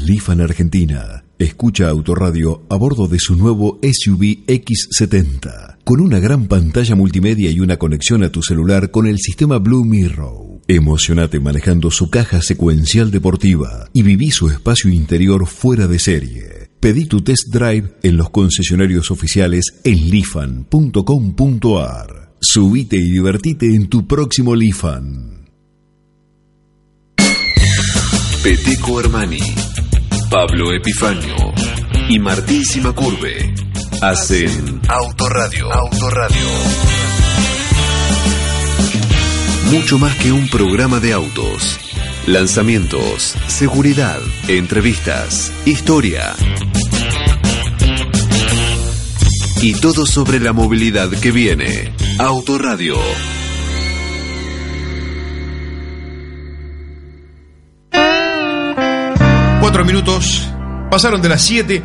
Lifan Argentina escucha Autoradio a bordo de su nuevo SUV X70 con una gran pantalla multimedia y una conexión a tu celular con el sistema Blue Mirror. Emocionate manejando su caja secuencial deportiva y viví su espacio interior fuera de serie. Pedí tu test drive en los concesionarios oficiales en lifan.com.ar. Subite y divertite en tu próximo Lifan. Peteco Armani, Pablo Epifanio y Martín Curve hacen Autoradio. Autoradio. Mucho más que un programa de autos. Lanzamientos, seguridad, entrevistas, historia. Y todo sobre la movilidad que viene. Autoradio. Pasaron de las siete.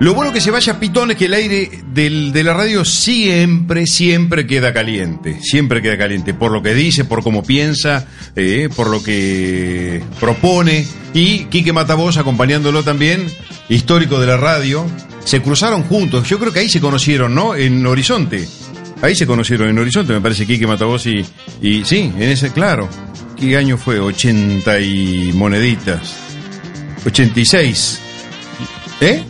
Lo bueno que se vaya Pitón es que el aire de la radio siempre, siempre queda caliente. Siempre queda caliente. Por lo que dice, por cómo piensa, eh, por lo que propone. Y Quique Matavoz acompañándolo también, histórico de la radio. Se cruzaron juntos. Yo creo que ahí se conocieron, ¿no? En Horizonte. Ahí se conocieron en Horizonte, me parece, Quique Matavoz y, y sí, en ese, claro. ¿Qué año fue? 80 y moneditas. 86. ¿Eh?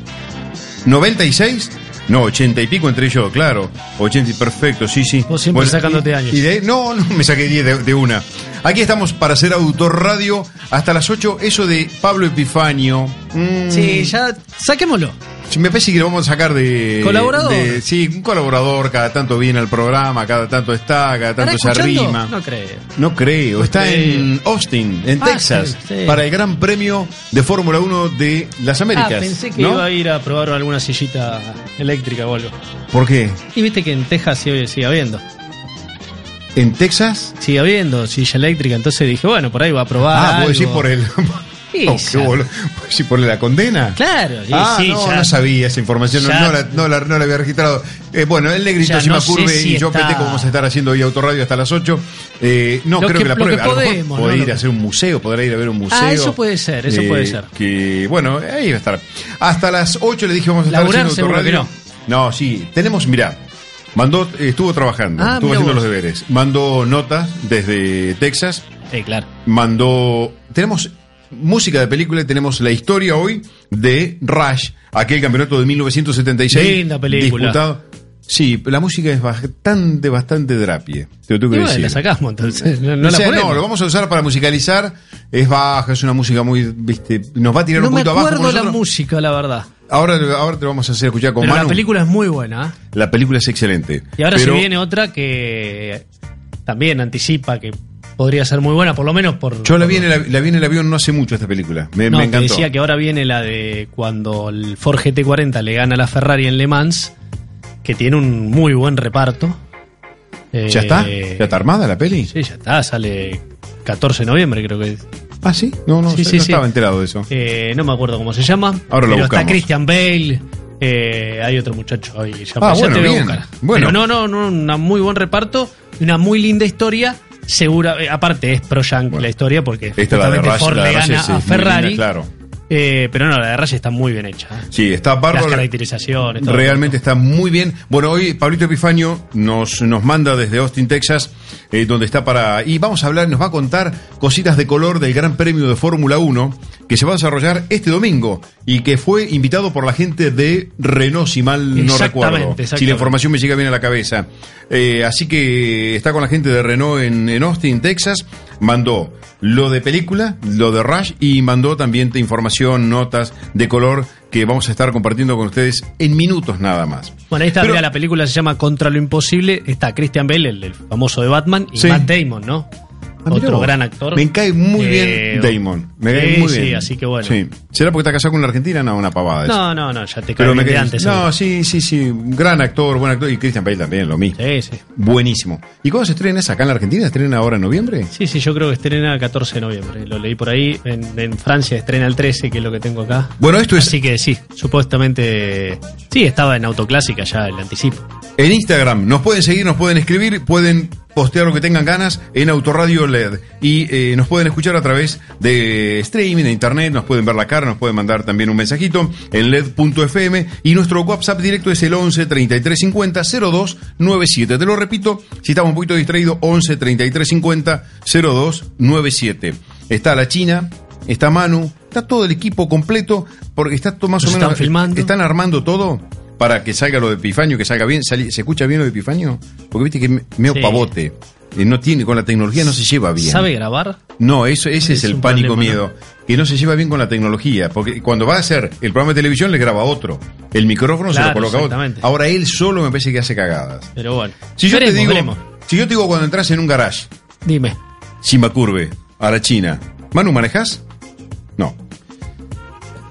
¿96? No, 80 y pico entre yo, claro. 80 y perfecto, sí, sí. Vos siempre sacándote y- años. y de- no, no, me saqué 10 de, de una. Aquí estamos para hacer Autor Radio hasta las 8. Eso de Pablo Epifanio. mm, Sí, ya saquémoslo. Me parece que lo vamos a sacar de. ¿Colaborador? de- sí, un colaborador. Cada tanto viene al programa, cada tanto está, cada tanto se arrima. No creo. No creo, está creo. en Austin, en Ah, Texas, sí, sí. para el Gran Premio de Fórmula 1 de las Américas. Ah, pensé que ¿no? iba a ir a probar alguna sillita eléctrica o algo. ¿Por qué? Y viste que en Texas sigue, sigue habiendo. ¿En Texas? Sigue habiendo silla eléctrica. Entonces dije, bueno, por ahí va a probar. ah, algo. ¿vos decís por el. Sí, Oh, qué ya. boludo. ¿Vos decís por la condena? Claro, Ah, sí, no, ya. no sabía esa información, no, no la, no la- no la había registrado. Eh, bueno, el negrito Ya, Sima no sé Curve si y yo está- Peteco vamos a estar haciendo hoy autorradio hasta las 8. Eh, no, Lo creo que- que, la prueba. a lo mejor podemos, ir a hacer un museo, podrá ir a ver un museo. Ah, eso puede ser, eso Eh, puede ser. Que, bueno, ahí va a estar. Hasta las 8 le dije vamos a estar Laburar haciendo que No, sí, tenemos, mirá. Mandó, estuvo trabajando, Ah, estuvo haciendo vos. los deberes. Mandó notas desde Texas Sí, claro. mandó. Tenemos música de película, y tenemos la historia hoy de Rush, aquel campeonato de 1976. Linda película. Disputado. Sí, la música es bastante, bastante drapie. Te lo tengo Y que bueno, decir. la sacamos entonces. No, no O la sea, ponemos. no, lo vamos a usar para musicalizar. Es baja, es una música muy, viste, nos va a tirar No un me poquito abajo. acuerdo como la nosotros. música, la verdad. Ahora, ahora te vamos a hacer escuchar con Pero Manu. la película es muy buena. ¿eh? La película es excelente. Y ahora Pero- se viene otra que también anticipa que podría ser muy buena, por lo menos por. Yo la vi, en el, la vi en el avión no hace mucho esta película. Me, No, me te encantó. decía que ahora viene la de cuando el Ford GT40 le gana a la Ferrari en Le Mans, que tiene un muy buen reparto. Eh, ¿Ya está? ¿Ya está armada la peli? Sí, ya está, sale 14 de noviembre creo que. Ah, sí. No, no, Sí, sé, sí, no sí. estaba enterado de eso. Eh, no me acuerdo cómo se llama. Ahora lo pero está buscamos. Christian Bale. eh, hay otro muchacho ahí. Ya, Ah, bueno, te voy a bien. buscar. Bueno. Pero no, no, no, un muy buen reparto una muy linda historia. Segura, eh, aparte es pro yankee la historia porque Esta la de justamente Rush, Ford la de le Rush gana a Ferrari. linda, claro. Eh, pero no, la de Rush está muy bien hecha. ¿eh? Sí, está Las bárbaro. caracterizaciones. todo. Realmente está muy bien. Bueno, hoy Pablito Epifanio nos, nos manda desde Austin, Texas, eh, donde está para... Y vamos a hablar, nos va a contar cositas de color del Gran Premio de Fórmula 1 que se va a desarrollar este domingo y que fue invitado por la gente de Renault, si mal no Exactamente, recuerdo. Si la información me llega bien a la cabeza. Eh, así que está con la gente de Renault en, en Austin, Texas. Mandó lo de película, lo de Rush y mandó también de información, notas de color que vamos a estar compartiendo con ustedes en minutos nada más. Bueno, ahí está, Pero- la película se llama Contra lo Imposible. Está Christian Bale, el, el famoso de Batman, y Sí. Matt Damon, ¿no? Ah, otro gran actor. Me cae muy Eh, bien Damon. Me cae sí, muy sí, bien. así que bueno. Sí. ¿Será porque está casado con una argentina? No, una pavada. eso. No, no, no, ya te cae de antes. No, seguro. sí, sí, sí. Gran actor, buen actor. Y Christian Bale también, lo mismo. Sí, sí. Buenísimo. ¿Y cuándo se estrena esa? ¿Acá en la Argentina? ¿Se estrena ahora en noviembre? Sí, sí, yo creo que estrena el 14 de noviembre. Lo leí por ahí. En, en Francia estrena el 13, que es lo que tengo acá. Bueno, esto es Así que sí, supuestamente. Sí, estaba en Autoclásica ya el anticipo. en Instagram. Nos pueden seguir, nos pueden escribir, pueden postear lo que tengan ganas en Autoradio LED. Y eh, nos pueden escuchar a través de streaming, de internet, nos pueden ver la cara, nos pueden mandar también un mensajito en led.fm. Y nuestro WhatsApp directo es el 11 33 50 02 97. Te lo repito, si estamos un poquito distraídos, 11 33 50 02 97. Está la China, está Manu, está todo el equipo completo, porque está todo más o menos. están filmando. Están armando todo para que salga lo de Epifanio, que salga bien. ¿Se escucha bien lo de Epifanio? Porque viste que me- medio Sí. pavote. Eh, no tiene, con la tecnología no se lleva bien. ¿Sabe grabar? No, eso, ese es, Es el pánico problema, miedo. Que no se lleva bien con la tecnología. Porque cuando va a hacer el programa de televisión le graba otro. El micrófono se lo coloca otro. Ahora él solo me parece que hace cagadas. Pero bueno. Si yo Veremos, te digo, veremos. si yo te digo cuando entras en un garage, Dime. Sima Curve, a la China, Manu, ¿manejas?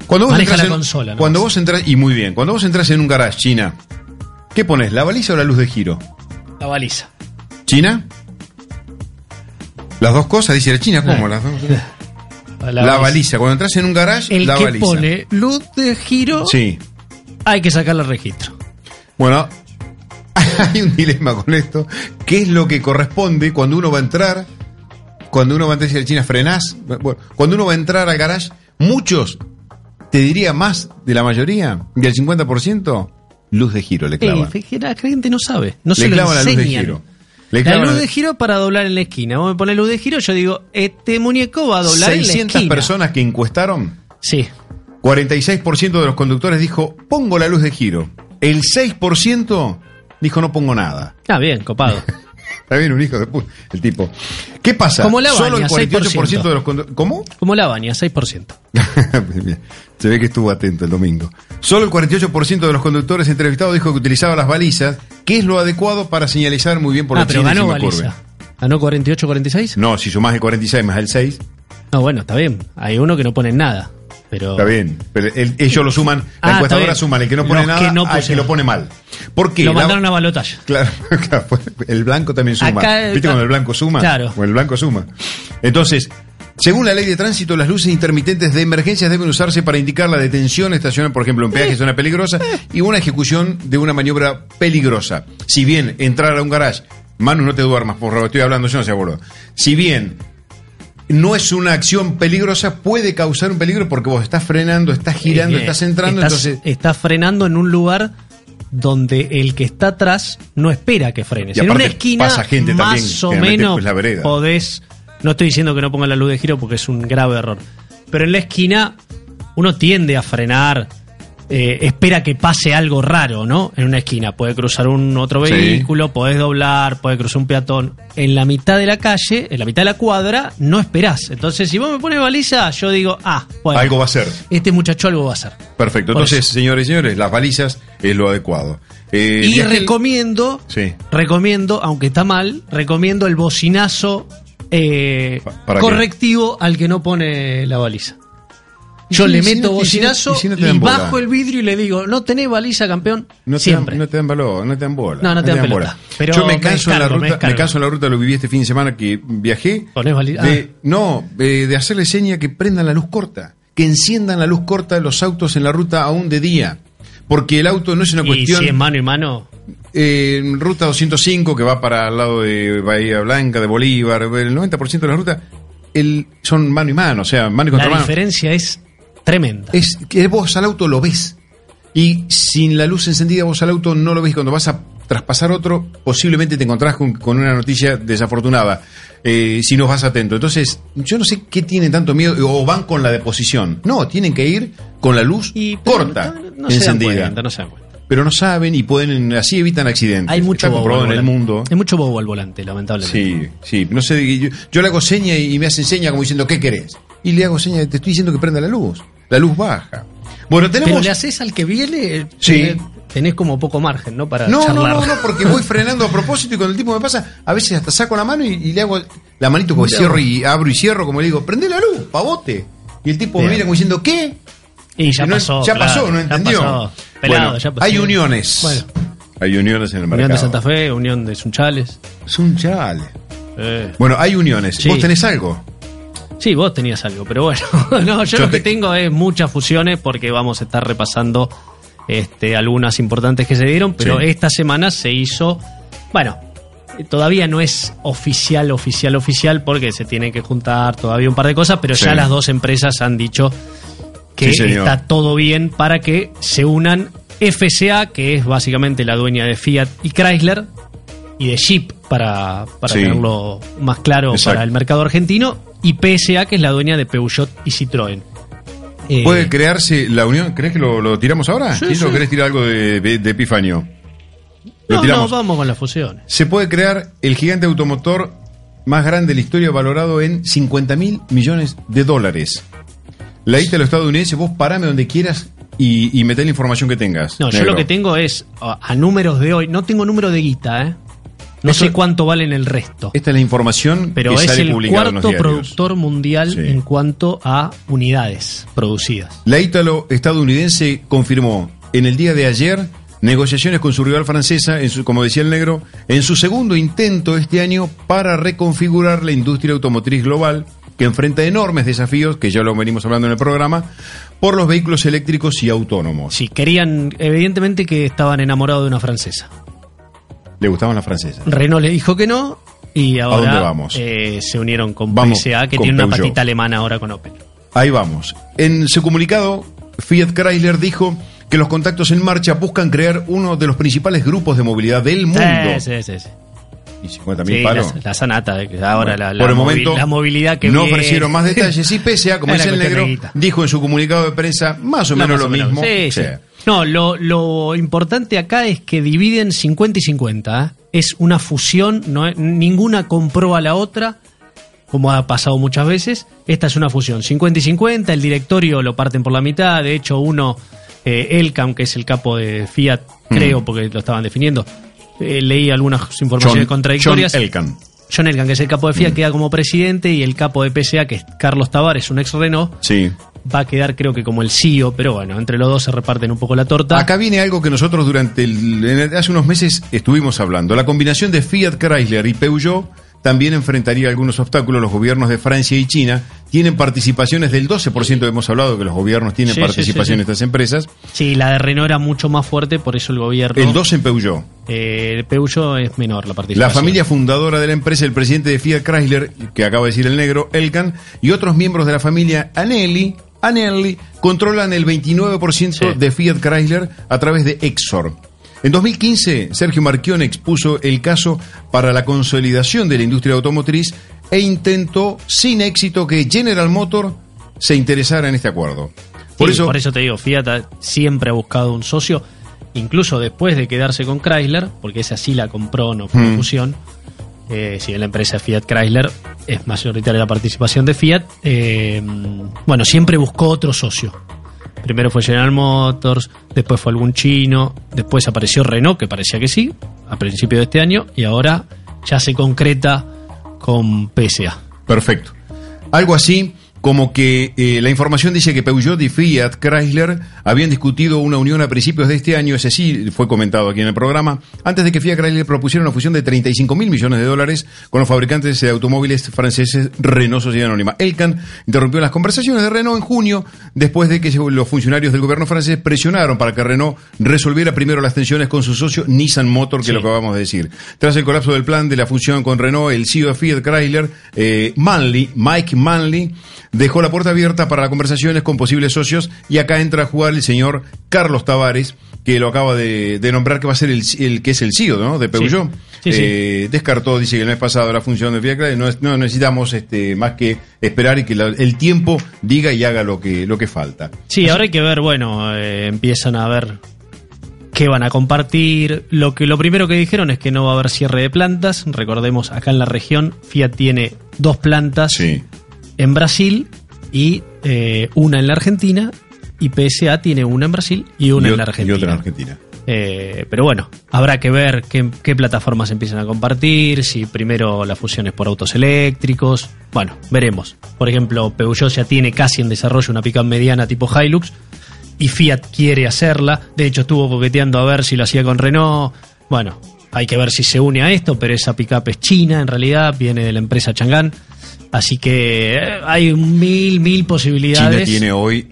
Cuando vos Maneja entras la en- consola, ¿no? Cuando vos entras, y muy bien, cuando vos entras en un garage, China, ¿qué pones? ¿La baliza o la luz de giro? La baliza. ¿China? Las dos cosas, dice la China, ¿cómo Ah. las dos? La, La, baliza. Cuando entras en un garage, El la que baliza. pone luz de giro, Sí. hay que sacarle registro. Bueno, hay un dilema con esto. ¿Qué es lo que corresponde cuando uno va a entrar? Cuando uno va a entrar, dice la China, frenás. Bueno, cuando uno va a entrar al garage, muchos, te diría más de la mayoría, del 50%, luz de giro le clavan. Eh, la gente no sabe. No le se clavan la luz de giro. Le La luz de giro para doblar en la esquina. Vos me pones luz de giro, yo digo, este muñeco va a doblar en la 600 esquina. personas que encuestaron, Sí. 46% de los conductores dijo, pongo la luz de giro. El 6% dijo, no pongo nada. Ah, bien, copado. Está bien, un hijo de puta, el tipo. ¿Qué pasa? Como la Solo el baña, 48% de los conductores... ¿Cómo? Como la baña, 6%. Bien, Se ve que estuvo atento el domingo. Solo el 48% de los conductores entrevistados dijo que utilizaba las balizas, que es lo adecuado para señalizar muy bien por ah, la pero ganó baliza. ¿Ganó 48-46? No, si sumás el 46 más el 6, No, bueno, está bien. Hay uno que no pone nada. Pero... está bien. Pero el- ellos lo suman, la Ah, encuestadora suma el que no pone Los nada que no al que lo pone mal. ¿Por qué? Lo La- mandaron a balotalla. Claro, claro, pues, el blanco también suma. Acá, ¿Viste cuando el blanco suma? Claro. Bueno, el blanco suma. Entonces, según la ley de tránsito, las luces intermitentes de emergencias deben usarse para indicar la detención, estación, por ejemplo, en peaje, zona peligrosa, y una ejecución de una maniobra peligrosa. Si bien entrar a un garage, Manu, no te duermas, por favor, estoy hablando yo, no se acuerdo. Si bien no es una acción peligrosa, puede causar un peligro porque vos estás frenando, estás girando, Eh, estás entrando, estás, entonces... estás frenando en un lugar donde el que está atrás no espera que frenes. Y en una esquina, pasa gente también, más o menos la vereda. podés. No estoy diciendo que no ponga la luz de giro porque es un grave error. Pero en la esquina uno tiende a frenar, eh, espera que pase algo raro, ¿no? En una esquina. Puede cruzar un otro Sí. vehículo, podés doblar, puede cruzar un peatón. En la mitad de la calle, en la mitad de la cuadra, no esperás. Entonces, si vos me pones baliza, yo digo, ah, bueno. Algo va a ser. Este muchacho algo va a hacer. Perfecto. Por Entonces, eso. señores y señores, las balizas es lo adecuado. Eh, Y recomiendo, Sí. recomiendo, aunque está mal, recomiendo el bocinazo eh, correctivo al que no pone la baliza. ¿Y Yo le y meto y bocinazo y y bola? bajo el vidrio y le digo, no tenés baliza, campeón. No te, Siempre. dan, no te dan valor, no te dan bola. No, no te dan pelota. Pero Yo me canso, en la ruta, me, canso en la ruta, lo viví este fin de semana que viajé. ¿Ponés baliza? De, No, de, de hacerle seña que prendan la luz corta, que enciendan la luz corta los autos en la ruta aún de día. Porque el auto no es una y cuestión. si es mano y mano, Eh, ruta 205, que va para el lado de Bahía Blanca, de Bolívar, el 90% de la ruta el, son mano y mano, o sea, mano y la contra mano. diferencia es tremenda. Es que vos al auto lo ves. Y sin la luz encendida vos al auto no lo ves. Cuando vas a traspasar otro, posiblemente te encontrás con, con una noticia desafortunada. eh, si no vas atento. Entonces, yo no sé qué tienen tanto miedo. O van con la deposición. No, tienen que ir con la luz Y, corta, no, no se dan encendida. cuenta, no se dan cuenta. pero no saben y pueden, así evitan accidentes. Hay mucho Está bobo al en el mundo. Hay mucho bobo al volante, lamentablemente. Sí, sí. No sé, yo, yo le hago seña y me hacen seña como diciendo, ¿qué querés? Y le hago seña, te estoy diciendo que prenda la luz. La luz baja. Bueno, tenemos... Pero le haces al que viene, Sí. tenés, como poco margen, ¿no? Para No, no, charlar. no, no, porque voy frenando a propósito y cuando el tipo me pasa, a veces hasta saco la mano y, y le hago la manito como cierro y abro y cierro, como le digo, prende la luz, pavote. Y el tipo me mira como diciendo, ¿qué? Y ya Y no- pasó. ya claro, pasó, no ya entendió. pasó. Pelado, bueno, ya pasó. hay uniones. Bueno, Hay uniones en el mercado. Unión de Santa Fe, Unión de Sunchales. Es un chale. Eh. Bueno, hay uniones. Sí. ¿Vos tenés algo? Sí, vos tenías algo, pero bueno, no, yo, Yo lo que te- tengo es muchas fusiones porque vamos a estar repasando este, algunas importantes que se dieron, pero Sí. esta semana se hizo, bueno, todavía no es oficial, oficial, oficial, porque se tienen que juntar todavía un par de cosas, pero Sí. ya las dos empresas han dicho que Sí, está todo bien para que se unan FCA, que es básicamente la dueña de Fiat y Chrysler, y de Jeep, para, para Sí. tenerlo más claro Exacto. para el mercado argentino, y PSA, que es la dueña de Peugeot y Citroën. Eh, ¿Puede crearse la unión? ¿Crees que lo, lo tiramos ahora? Sí, ¿Sí, o querés tirar algo de, de- de Epifanio? Lo no, tiramos. no, vamos con las fusiones. Se puede crear el gigante automotor más grande de la historia, valorado en 50 mil millones de dólares. La isla de los estadounidenses, vos parame donde quieras y, y meté la información que tengas. No, yo lo que tengo es, a, a números de hoy, no tengo número de guita, ¿eh? No sé cuánto valen el resto. Esta es la información Pero que es sale el cuarto productor mundial Sí. en cuanto a unidades producidas. La ítalo-estadounidense confirmó en el día de ayer negociaciones con su rival francesa, en su, como decía el negro, en su segundo intento este año para reconfigurar la industria automotriz global que enfrenta enormes desafíos, que ya lo venimos hablando en el programa, por los vehículos eléctricos y autónomos. Sí, querían, evidentemente que estaban enamorados de una francesa. Le gustaban las francesas. Renault le dijo que no y ahora dónde vamos? eh, se unieron con Vamos PSA, que con tiene una Peugeot. patita alemana ahora con Opel. Ahí vamos. En su comunicado, Fiat Chrysler dijo que los contactos en marcha buscan crear uno de los principales grupos de movilidad del mundo. Sí, sí, sí. Y 50 mil Sí, palos. la, la sanata, ahora la, la Por el movi- momento la movilidad que no viene. ofrecieron más detalles y pese a, como Es dice el negro, dijo en su comunicado de prensa más o No, menos más lo o mismo. Sí, sí. No, lo, lo importante acá es que dividen 50 y 50. ¿eh? Es una fusión, no ninguna compró a la otra, como ha pasado muchas veces. Esta es una fusión, 50 y 50. El directorio lo parten por la mitad. De hecho, uno, eh, Elkan, que es el capo de Fiat, creo, porque lo estaban definiendo, eh, leí algunas informaciones John, contradictorias. John Elkan. John Elkan, que es el capo de Fiat, queda como presidente y el capo de PSA, que es Carlos Tavares, un ex Renault, Sí. Va a quedar creo que como el CEO, pero bueno, entre los dos se reparten un poco la torta. Acá viene algo que nosotros durante el, hace unos meses estuvimos hablando. La combinación de Fiat Chrysler y Peugeot también enfrentaría algunos obstáculos. Los gobiernos de Francia y China tienen participaciones del 12%. Hemos hablado que los gobiernos tienen Sí, participación sí, sí. en estas empresas. Sí, la de Renault era mucho más fuerte, por eso el gobierno... El 2 en Peugeot. Eh, el Peugeot es menor la La participación. familia fundadora de la empresa, el presidente de Fiat Chrysler, que acaba de decir el negro, Elkan, y otros miembros de la familia Anelli, Anelli controlan el 29% Sí. de Fiat Chrysler a través de Exor. En 2015, Sergio Marchione expuso el caso para la consolidación de la industria automotriz e intentó sin éxito que General Motor se interesara en este acuerdo. Por Sí, eso, por eso te digo, Fiat siempre ha buscado un socio, incluso después de quedarse con Chrysler, porque esa sí la compró, no fue Hmm. fusión. Eh, si bien la empresa Fiat Chrysler es mayoritaria la participación de Fiat, eh, bueno, siempre buscó otro socio. Primero fue General Motors, después fue algún chino, después apareció Renault, que parecía que sí, a principio de este año, y ahora ya se concreta con PSA. Perfecto. Algo así como que eh, la información dice que Peugeot y Fiat Chrysler habían discutido una unión a principios de este año, ese sí fue comentado aquí en el programa, antes de que Fiat Chrysler propusiera una fusión de 35 mil millones de dólares con los fabricantes de automóviles franceses Renault Sociedad Anónima. Elkan interrumpió las conversaciones de Renault en junio, después de que los funcionarios del gobierno francés presionaron para que Renault resolviera primero las tensiones con su socio Nissan Motor, que Sí. es lo que acabamos de decir. Tras el colapso del plan de la fusión con Renault, el CEO de Fiat Chrysler, eh, Manley, Mike Manley, dejó la puerta abierta para conversaciones con posibles socios y acá entra a jugar el señor Carlos Tavares, que lo acaba de, de nombrar que va a ser el, el que es el CEO ¿no? de Peugeot. Sí, sí. Eh, descartó, dice que el mes pasado la función de Fiat Chrysler, no, es- no necesitamos este, más que esperar y que la- el tiempo diga y haga lo que, lo que falta. Sí, ahora hay que ver, bueno, eh, empiezan a ver qué van a compartir. Lo que lo primero que dijeron es que no va a haber cierre de plantas. Recordemos, acá en la región Fiat tiene dos plantas Sí. En Brasil y eh, una en la Argentina y PSA tiene una en Brasil y una Y en la Argentina. Y otra en Argentina. Eh, pero bueno, habrá que ver qué, qué plataformas empiezan a compartir, si primero la fusión es por autos eléctricos. Bueno, veremos. Por ejemplo, Peugeot ya tiene casi en desarrollo una pickup mediana tipo Hilux y Fiat quiere hacerla. De hecho, estuvo coqueteando a ver si lo hacía con Renault. Bueno, hay que ver si se une a esto, pero esa pickup es china en realidad, viene de la empresa Chang'an. Así que eh, hay mil, mil posibilidades. China tiene hoy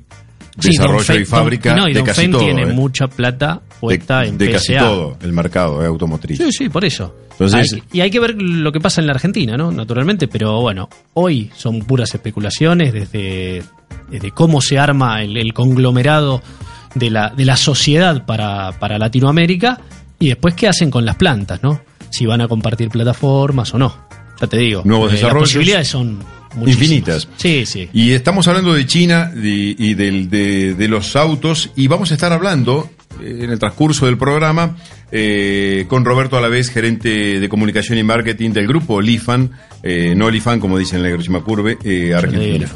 desarrollo y fábrica Don- no, y de casi todo. tiene eh. mucha plata puesta de, en de PSA. casi todo el mercado eh, automotriz. Sí, sí, por eso. Entonces- Hay y hay que ver lo que pasa en la Argentina, ¿no? Naturalmente, pero bueno, hoy son puras especulaciones desde, desde cómo se arma el, el conglomerado de la, de la sociedad para, para Latinoamérica y después qué hacen con las plantas, ¿no? Si van a compartir plataformas o no. Ya te digo, Nuevos eh, las desarrollos. posibilidades son muchísimas. Infinitas. Sí, sí. Y estamos hablando de China y, y del- de, de los autos y vamos a estar hablando eh, en el transcurso del programa eh, con Roberto Alavés, gerente de comunicación y marketing del grupo Lifan, eh, no Lifan como dicen en la Hiroshima Curve, eh, Argentina.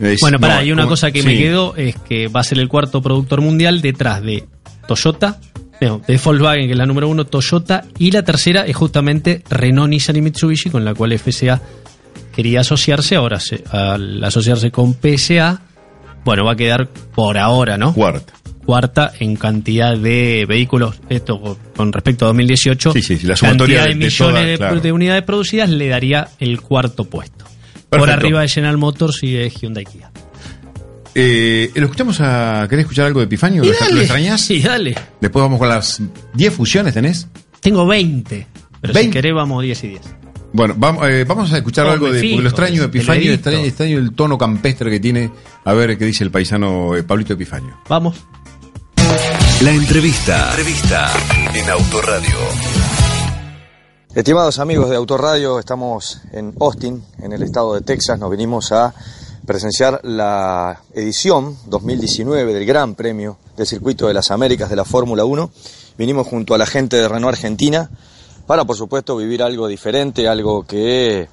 Es- Bueno, pará, no, y una ¿cómo? cosa que me quedó es que va a ser el cuarto productor mundial detrás de Toyota, no, de Volkswagen, que es la número uno, Toyota, y la tercera es justamente Renault, Nissan y Mitsubishi, con la cual FCA quería asociarse, ahora se- al asociarse con PSA, bueno, va a quedar por ahora, ¿no? Cuarta. Cuarta en cantidad de vehículos, esto con- respecto a 2018, Sí, sí, sí, la sumatoria cantidad de, de- millones de, claro. de unidades producidas le daría el cuarto puesto. Por arriba de General Motors y de Hyundai Kia. Eh, ¿Lo escuchamos a... ¿Querés escuchar algo de Epifanio? ¿Lo, dale. lo extrañas? Sí, dale. Después vamos con las 10 fusiones, ¿tenés? Tengo 20. Pero si 20. querés, vamos 10 y 10. Bueno, vamos, eh, vamos a escuchar Oh, algo de. fijo, porque lo extraño de Epifanio, extraño, extraño el tono campestre que tiene. A ver qué dice el paisano eh, Pablito Epifanio. Vamos. La entrevista. Entrevista en Autoradio. Estimados amigos de Autoradio, estamos en Austin, en el estado de Texas. Nos vinimos a presenciar la edición 2019 del Gran Premio del Circuito de las Américas de la Fórmula 1. Vinimos junto a la gente de Renault Argentina para, por supuesto, vivir algo diferente, algo que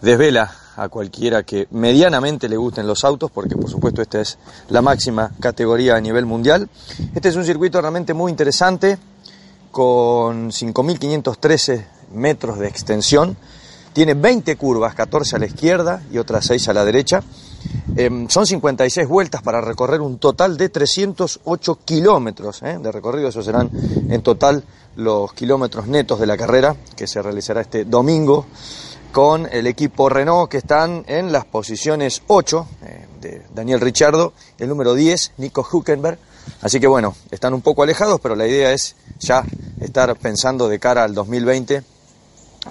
desvela a cualquiera que medianamente le gusten los autos, porque por supuesto esta es la máxima categoría a nivel mundial. Este es un circuito realmente muy interesante, con 5.513 metros de extensión. Tiene 20 curvas, 14 a la izquierda y otras 6 a la derecha. Em, son 56 vueltas para recorrer un total de 308 kilómetros ¿eh? de recorrido. Esos serán en total los kilómetros netos de la carrera que se realizará este domingo con el equipo Renault que están en las posiciones 8 eh, de Daniel Richardo, el número 10, Nico Huckenberg. Así que bueno, están un poco alejados, pero la idea es ya estar pensando de cara al 2020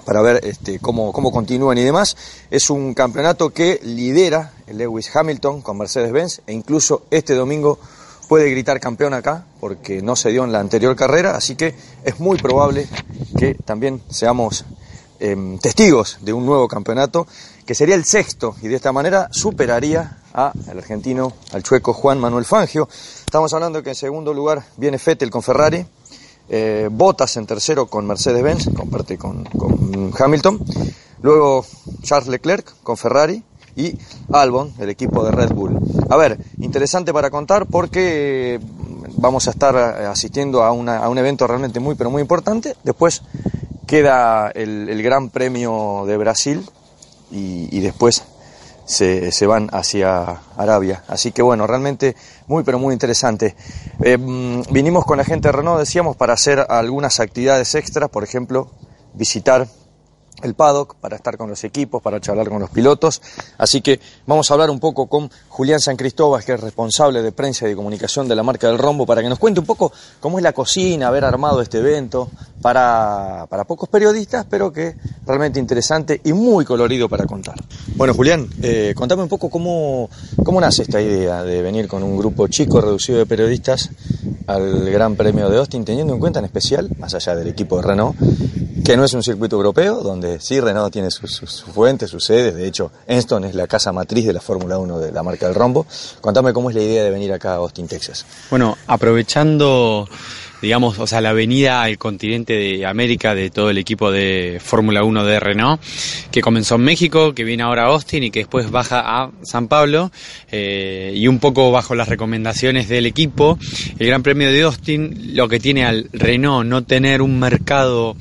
para ver este, cómo, cómo continúan y demás. Es un campeonato que lidera Lewis Hamilton con Mercedes-Benz e incluso este domingo puede gritar campeón acá porque no se dio en la anterior carrera, así que es muy probable que también seamos em, testigos de un nuevo campeonato que sería el sexto y de esta manera superaría a el argentino, al chueco Juan Manuel Fangio. Estamos hablando que en segundo lugar viene Fettel con Ferrari, eh, Bottas en tercero con Mercedes-Benz, comparte con, Hamilton. Luego Charles Leclerc con Ferrari y Albon, el equipo de Red Bull. A ver, interesante para contar porque vamos a estar eh, asistiendo a, un evento realmente muy, pero muy importante. Después queda el, Gran Premio de Brasil y después se, se van hacia Arabia. Así que bueno, realmente muy pero muy interesante. Eh, mm, vinimos con la gente de Renault, decíamos, para hacer algunas actividades extras, por ejemplo, visitar el paddock para estar con los equipos, para charlar con los pilotos. Así que vamos a hablar un poco con Julián San Cristóbal, que es responsable de prensa y de comunicación de la marca del Rombo, para que nos cuente un poco cómo es la cocina, haber armado este evento para, para pocos periodistas, pero que realmente interesante y muy colorido para contar. Bueno, Julián, eh, contame un poco cómo, cómo nace esta idea de venir con un grupo chico, reducido de periodistas al Gran Premio de Austin, teniendo en cuenta en especial, más allá del equipo de Renault, que no es un circuito europeo, donde sí Renault tiene sus su, su fuentes, sus sedes, de hecho Enston es la casa matriz de la Fórmula 1 de la marca del Rombo. Contame cómo es la idea de venir acá a Austin, Texas. Bueno, aprovechando digamos, o sea, la venida al continente de América de todo el equipo de Fórmula 1 de Renault, que comenzó en México, que viene ahora a Austin y que después baja a San Pablo, eh, y un poco bajo las recomendaciones del equipo, el Gran Premio de Austin, lo que tiene al Renault no tener un mercado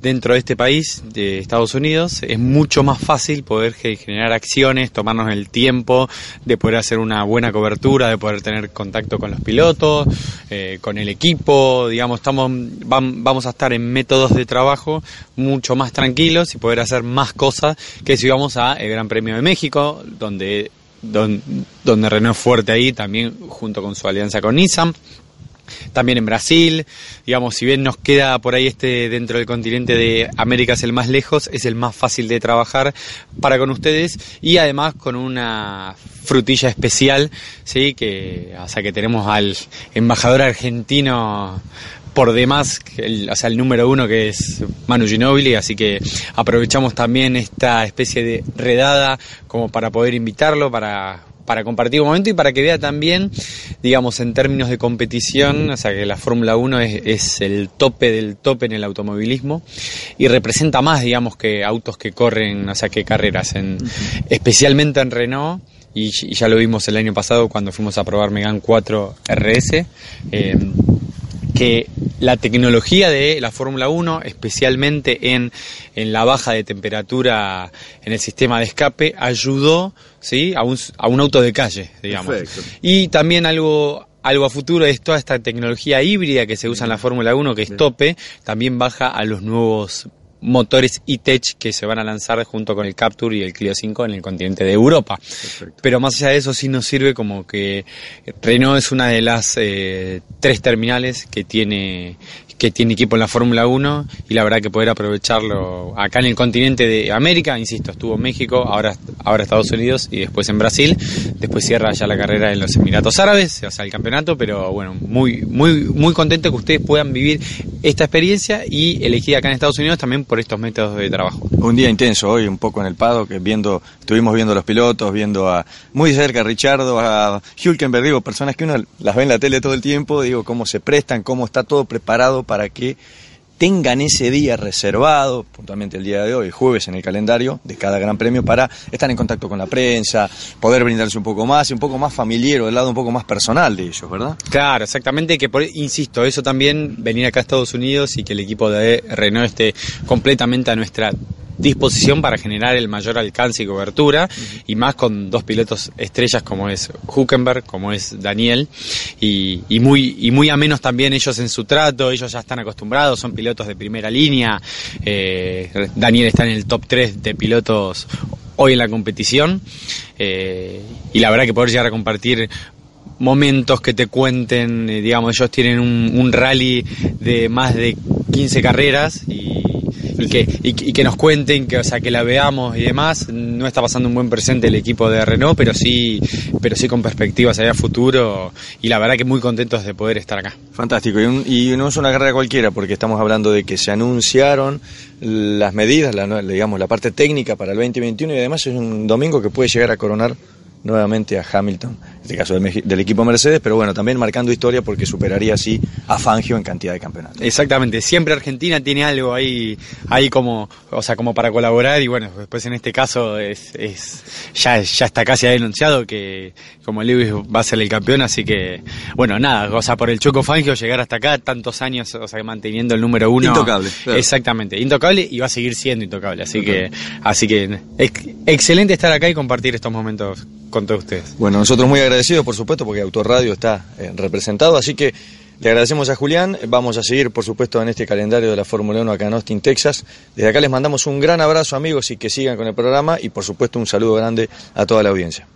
dentro de este país, de Estados Unidos, es mucho más fácil poder generar acciones, tomarnos el tiempo de poder hacer una buena cobertura, de poder tener contacto con los pilotos, eh, con el equipo, digamos, estamos, vamos a estar en métodos de trabajo mucho más tranquilos y poder hacer más cosas que si vamos a el Gran Premio de México, donde donde, donde Renault es fuerte ahí, también junto con su alianza con Nissan también en Brasil, digamos, si bien nos queda por ahí este dentro del continente de América es el más lejos, es el más fácil de trabajar para con ustedes. Y además con una frutilla especial, sí, que, o sea, que tenemos al embajador argentino por demás, el, o sea, el número uno que es Manu Ginobili, así que aprovechamos también esta especie de redada como para poder invitarlo, para para compartir un momento y para que vea también, digamos, en términos de competición, o sea, que la Fórmula 1 es, el tope del tope en el automovilismo y representa más, digamos, que autos que corren, o sea, que carreras, en, especialmente en Renault. Y, ya lo vimos el año pasado cuando fuimos a probar Megan 4 RS. Eh, que la tecnología de la Fórmula 1, especialmente en, en, la baja de temperatura en el sistema de escape, ayudó ¿sí? a, un, a un auto de calle, digamos. Y también algo, algo a futuro es toda esta tecnología híbrida que se usa en la Fórmula 1, que es tope, también baja a los nuevos motores e-Tech que se van a lanzar junto con el Capture y el Clio 5 en el continente de Europa. Pero más allá de eso sí nos sirve como que Renault es una de las eh, tres terminales que tiene que tiene equipo en la Fórmula 1 y la verdad que poder aprovecharlo acá en el continente de América, insisto, estuvo en México, ahora, ahora Estados Unidos y después en Brasil, después cierra ya la carrera en los Emiratos Árabes, o sea, el campeonato, pero bueno, muy, muy, muy contento que ustedes puedan vivir esta experiencia y elegir acá en Estados Unidos también por estos métodos de trabajo. Un día intenso hoy, un poco en el paddock, viendo, estuvimos viendo a los pilotos, viendo a muy cerca a Richardo, a Hülkenberg, digo, personas que uno las ve en la tele todo el tiempo, digo, cómo se prestan, cómo está todo preparado para que tengan ese día reservado, puntualmente el día de hoy, jueves en el calendario de cada gran premio, para estar en contacto con la prensa, poder brindarse un poco más y un poco más familiar o del lado un poco más personal de ellos, ¿verdad? Claro, exactamente, que por, insisto, eso también, venir acá a Estados Unidos y que el equipo de Renault esté completamente a nuestra disposición para generar el mayor alcance y cobertura, y más con dos pilotos estrellas como es Huckenberg, como es Daniel, y, y, muy, y muy amenos también ellos en su trato, ellos ya están acostumbrados, son pilotos de primera línea, eh, Daniel está en el top 3 de pilotos hoy en la competición, eh, y la verdad que poder llegar a compartir momentos que te cuenten, eh, digamos, ellos tienen un, un, rally de más de 15 carreras y y que, y, que nos cuenten, que, o sea, que la veamos y demás. No está pasando un buen presente el equipo de Renault, pero sí, pero sí con perspectivas allá a futuro y la verdad que muy contentos de poder estar acá. Fantástico, y, no es una carrera cualquiera porque estamos hablando de que se anunciaron las medidas, la, digamos, la parte técnica para el 2021 y además es un domingo que puede llegar a coronar nuevamente a Hamilton, en este caso del, equipo Mercedes, pero bueno, también marcando historia porque superaría así a Fangio en cantidad de campeonatos. Exactamente, siempre Argentina tiene algo ahí, ahí como, o sea, como para colaborar y bueno, después en este caso es, es ya, ya está casi denunciado que como Lewis va a ser el campeón, así que bueno, nada, o sea, por el Choco Fangio llegar hasta acá tantos años, o sea, manteniendo el número uno. Intocable. Exactamente, intocable y va a seguir siendo intocable, así que, así que es excelente estar acá y compartir estos momentos con todos ustedes. Bueno, nosotros muy agradecidos, por supuesto, porque Autorradio está eh, representado, así que le agradecemos a Julián, vamos a seguir, por supuesto, en este calendario de la Fórmula 1 acá en Austin, Texas. Desde acá les mandamos un gran abrazo, amigos, y que sigan con el programa, y por supuesto un saludo grande a toda la audiencia.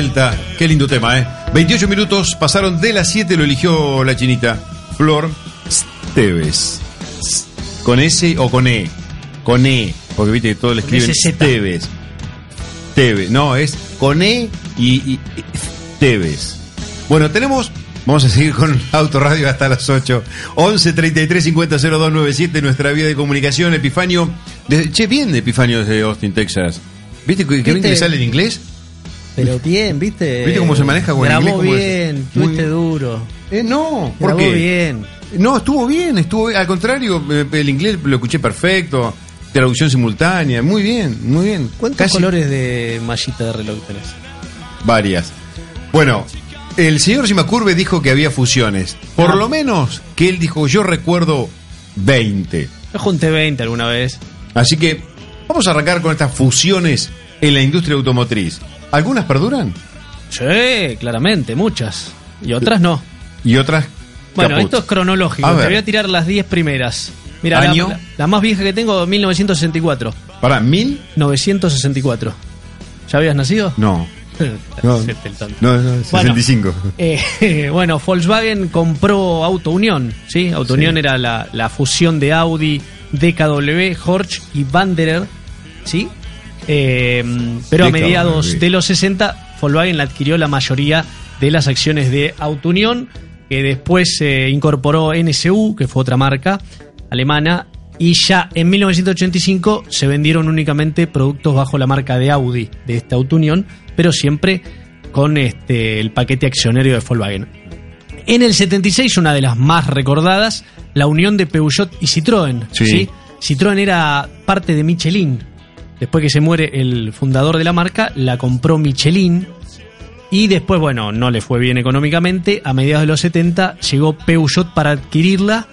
Delta. Qué lindo tema, ¿eh? 28 minutos pasaron de las 7, lo eligió la chinita. Flor Steves. ¿Con S o con E? Con E. Porque viste que todos le escriben. Steves. Steves. No, es con E y, y Steves. Bueno, tenemos. Vamos a seguir con Autoradio hasta las 8. 11 33 50 0297, nuestra vía de comunicación. Epifanio. de- che, bien Epifanio desde Austin, Texas. ¿Viste que, que ¿Viste? sale en inglés? Pero bien, ¿viste? ¿Viste cómo se maneja con el inglés? Bien, Muy- tuviste duro. Eh, no, ¿por Grabó qué? bien. No, estuvo bien, estuvo bien. Al contrario, eh, el inglés lo escuché perfecto. Traducción simultánea, muy bien, muy bien. ¿Cuántos Casi colores de mallita de reloj tenés? Varias. Bueno, el señor Simacurve dijo que había fusiones. Por Ah. lo menos que él dijo, yo recuerdo 20. Yo junté 20 alguna vez. Así que vamos a arrancar con estas fusiones en la industria automotriz. ¿Algunas perduran? Sí, claramente, muchas. Y otras no. Y otras. Bueno, caput. esto es cronológico. A Te ver. voy a tirar las 10 primeras. Mira, la, Año. la- la más vieja que tengo, 1964. ¿Para mil? 964. ¿Ya habías nacido? No. No. Hacete el tonto. No, no, 65. Eh, bueno, Volkswagen compró Auto Unión, ¿sí? Auto Unión era la, la fusión de Audi, DKW, Horch y Wanderer, ¿sí? Eh, pero a mediados de los 60, Volkswagen adquirió la mayoría de las acciones de Auto Unión, que después se incorporó NSU, que fue otra marca alemana, y ya en 1985 se vendieron únicamente productos bajo la marca de Audi de esta Auto Unión, pero siempre con este, el paquete accionario de Volkswagen. En el 76, una de las más recordadas, la unión de Peugeot y Citroën. Sí. ¿sí? Citroën era parte de Michelin. Después que se muere el fundador de la marca, la compró Michelin. Y después, bueno, no le fue bien económicamente. A mediados de los 70 llegó Peugeot para adquirirla.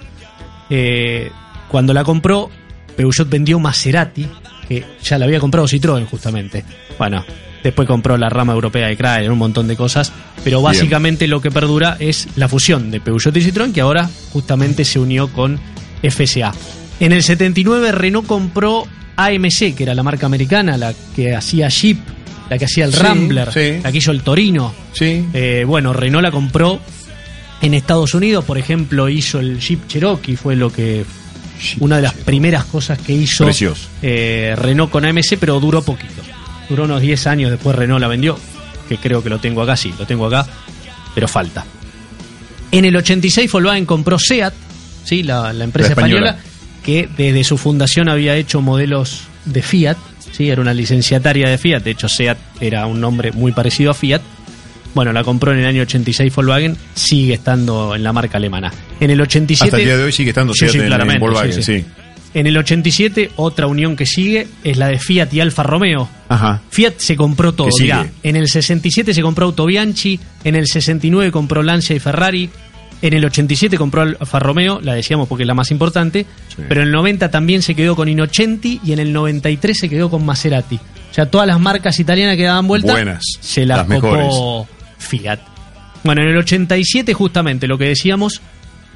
Eh, cuando la compró, Peugeot vendió Maserati, que ya la había comprado Citroën justamente. Bueno, después compró la rama europea de Chrysler, un montón de cosas, pero Bien. básicamente lo que perdura es la fusión de Peugeot y Citroën, que ahora justamente se unió con FCA. En el 79 Renault compró AMC, que era la marca americana, la que hacía Jeep, la que hacía el Sí, Rambler, sí. la que hizo el Torino. Sí. Eh, bueno, Renault la compró en Estados Unidos, por ejemplo, hizo el Jeep Cherokee, fue lo que una de las primeras cosas que hizo eh, Renault con AMC, pero duró poquito. Duró unos 10 años, después Renault la vendió, que creo que lo tengo acá, sí, lo tengo acá, pero falta. En el 86 Volkswagen compró SEAT, ¿sí? la, la empresa La española. española, que desde su fundación había hecho modelos de Fiat, ¿sí? era una licenciataria de Fiat, de hecho SEAT era un nombre muy parecido a Fiat. Bueno, la compró en el año 86 Volkswagen, sigue estando en la marca alemana. En el 87... Hasta el día de hoy sigue estando Seat sí, en- en, Volkswagen, sí, sí. sí. En el 87, otra unión que sigue es la de Fiat y Alfa Romeo. Ajá. Fiat se compró todo. Mirá. en el 67 se compró Autobianchi, en el 69 compró Lancia y Ferrari, en el 87 compró Alfa Romeo, la decíamos porque es la más importante, Sí. pero en el 90 también se quedó con Innocenti y en el 93 se quedó con Maserati. O sea, todas las marcas italianas que daban vuelta Buenas, se las, las copó Fiat. Bueno, en el 87 justamente lo que decíamos,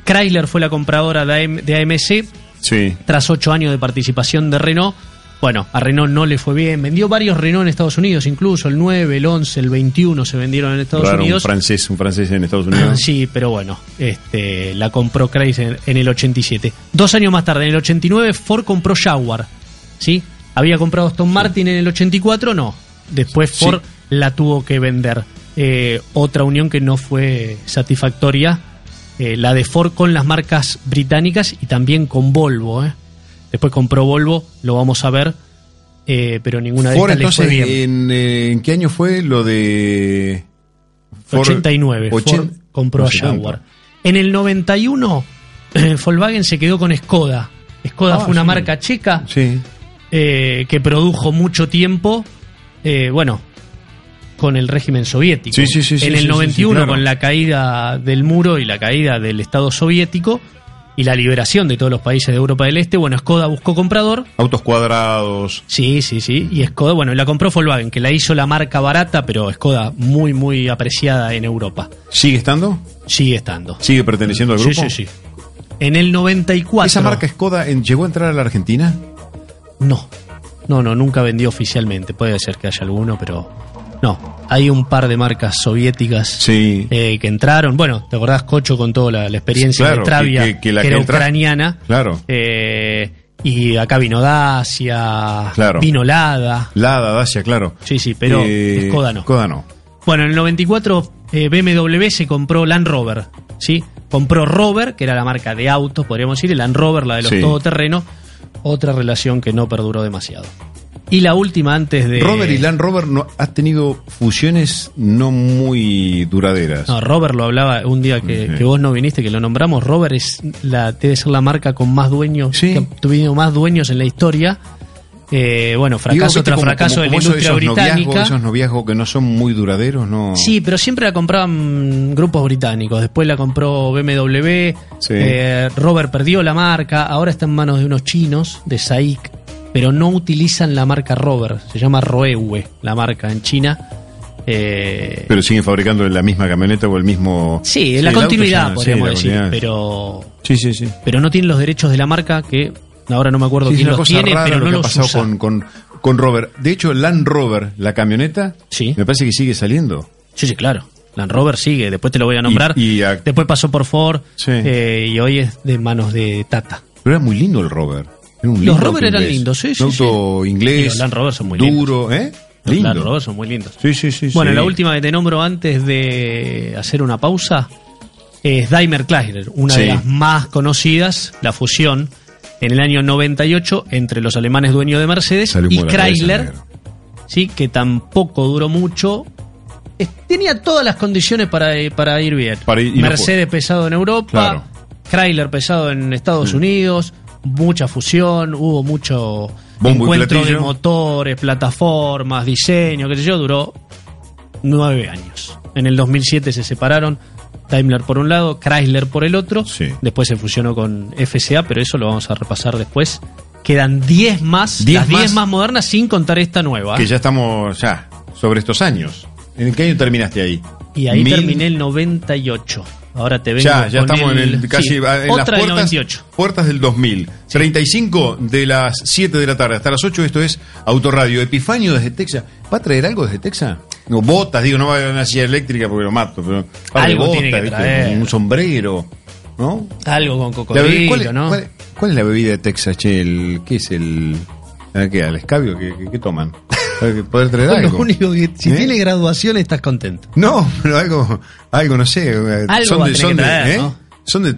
Chrysler fue la compradora de, AM de AMC Sí. tras ocho años de participación de Renault. Bueno, a Renault no le fue bien. Vendió varios Renault en Estados Unidos, incluso el 9, el 11, el 21 se vendieron en Estados Raro, un Unidos. francés, un francés en Estados Unidos. Sí, pero bueno, este, la compró Chrysler en, en el 87. Dos años más tarde, en el 89, Ford compró Jaguar. ¿Sí? Había comprado Aston Martin en el 84, no. Después Sí. Ford la tuvo que vender. Eh, otra unión que no fue satisfactoria, eh, la de Ford con las marcas británicas y también con Volvo. ¿eh? Después compró Volvo, lo vamos a ver, eh, pero ninguna de Ford, estas le fue bien. ¿en, eh, ¿en qué año fue lo de. Ford? 89. Ochen- Ford compró a Jaguar. En el 91, eh, Volkswagen se quedó con Skoda. Skoda Ah, fue una sí. marca checa Sí. eh, que produjo mucho tiempo, eh, bueno, con el régimen soviético. Sí, en el sí, 91, sí, claro. con la caída del muro y la caída del Estado soviético y la liberación de todos los países de Europa del Este, bueno, Skoda buscó comprador. Autos cuadrados. Sí, sí, sí. Y Skoda, bueno, la compró Volkswagen, que la hizo la marca barata, pero Skoda muy, muy apreciada en Europa. ¿Sigue estando? Sigue estando. ¿Sigue perteneciendo al Sí, grupo? sí, sí. En el 94. ¿Esa marca Skoda en- llegó a entrar a la Argentina? No. No, no, nunca vendió oficialmente. Puede ser que haya alguno, pero No, hay un par de marcas soviéticas Sí. eh, que entraron. Bueno, ¿te acordás, Cocho, con toda la, la experiencia Claro, de Travia, que- que- que la que que era entra- ucraniana? Claro. Eh, y acá vino Dacia, Claro. vino Lada. Lada, Dacia, claro. Sí, sí, pero Eh, Skoda no. Skoda no. Bueno, en el 94 eh, BMW se compró Land Rover, ¿sí? Compró Rover, que era la marca de autos, podríamos decir, y Land Rover, la de los Sí. todoterrenos, otra relación que no perduró demasiado. Y la última antes de... Rover y Land Rover no, has tenido fusiones no muy duraderas. No, Rover lo hablaba un día que, vos no viniste, que lo nombramos. Rover es la, debe ser la marca con más dueños, Sí. que ha tenido más dueños en la historia. Eh, bueno, fracaso ¿viste tras como- fracaso como- de la esos- industria esos noviazgos, británica. esos noviazgos que no son muy duraderos, no. Sí, pero siempre la compraban grupos británicos. Después la compró BMW. Sí. eh, Robert perdió la marca. Ahora está en manos de unos chinos, de SAIC. Pero no utilizan la marca Robert. Se llama Roewe, la marca en China. Eh, Pero siguen fabricando la misma camioneta o el mismo. sí, el la continuidad, ya- podríamos sí, la decir. Pero, Sí, sí, sí. pero no tienen los derechos de la marca que ahora no me acuerdo Sí, quién los tiene, pero lo no que ha los pasado usa. con, con, con Rover. De hecho, Land Rover, la camioneta, Sí. me parece que sigue saliendo. Sí, sí, claro. Land Rover sigue, después te lo voy a nombrar. Y- y a- Después pasó por Ford Sí. eh, y hoy es de manos de Tata. Pero era muy lindo el Rover. Era un Los Rover eran inglés. lindos, sí, sí, Un auto sí. inglés. Y los Land Rover son muy duro, ¿eh? Los Lindo. Land Rover son muy lindos. Sí, sí, sí. Bueno, sí. la última que te nombro antes de hacer una pausa es Daimler Chrysler, una Sí. de las más conocidas, la fusión en el año 98 entre los alemanes dueños de Mercedes y Chrysler, sí, que tampoco duró mucho. Tenía todas las condiciones para, eh, para ir bien. Para ir- y no Mercedes pesado en Europa, Claro. Chrysler pesado en Mm. Estados Unidos, mucha fusión, hubo mucho Bombo encuentro de motores, plataformas, diseño, qué sé yo, duró nueve años. En el 2007 se separaron, Daimler por un lado, Chrysler por el otro, Sí. después se fusionó con FCA, pero eso lo vamos a repasar después. Quedan 10 más, 10 las 10 más. más modernas sin contar esta nueva. Que ya estamos ya sobre estos años. ¿En qué año terminaste ahí? Y ahí Mil- terminé el 98. Ahora te vengo Ya, ya con estamos en el casi sí, en las otra del puertas, 98. puertas del 2000. 35 de las 7 de la tarde hasta las 8 esto es Autoradio. Epifanio desde Texas. ¿Va a traer algo desde Texas? No, botas, digo, no va a haber una silla eléctrica porque lo mato, pero Algo botas, tiene que ¿viste? traer. un sombrero, ¿no? Algo con cocodrilo, ¿cuál, ¿no? cuál- cuál es la bebida de Texas, che? El, ¿Qué es el ¿a ¿Qué? ¿Al escabio? ¿Qué, qué- qué toman? Para poder traer Lo algo. único que, si ¿Eh? tiene graduación estás contento. No, pero algo, algo no sé. eh, Algo son de, tener son que de, traer, ¿eh? ¿no? Son de.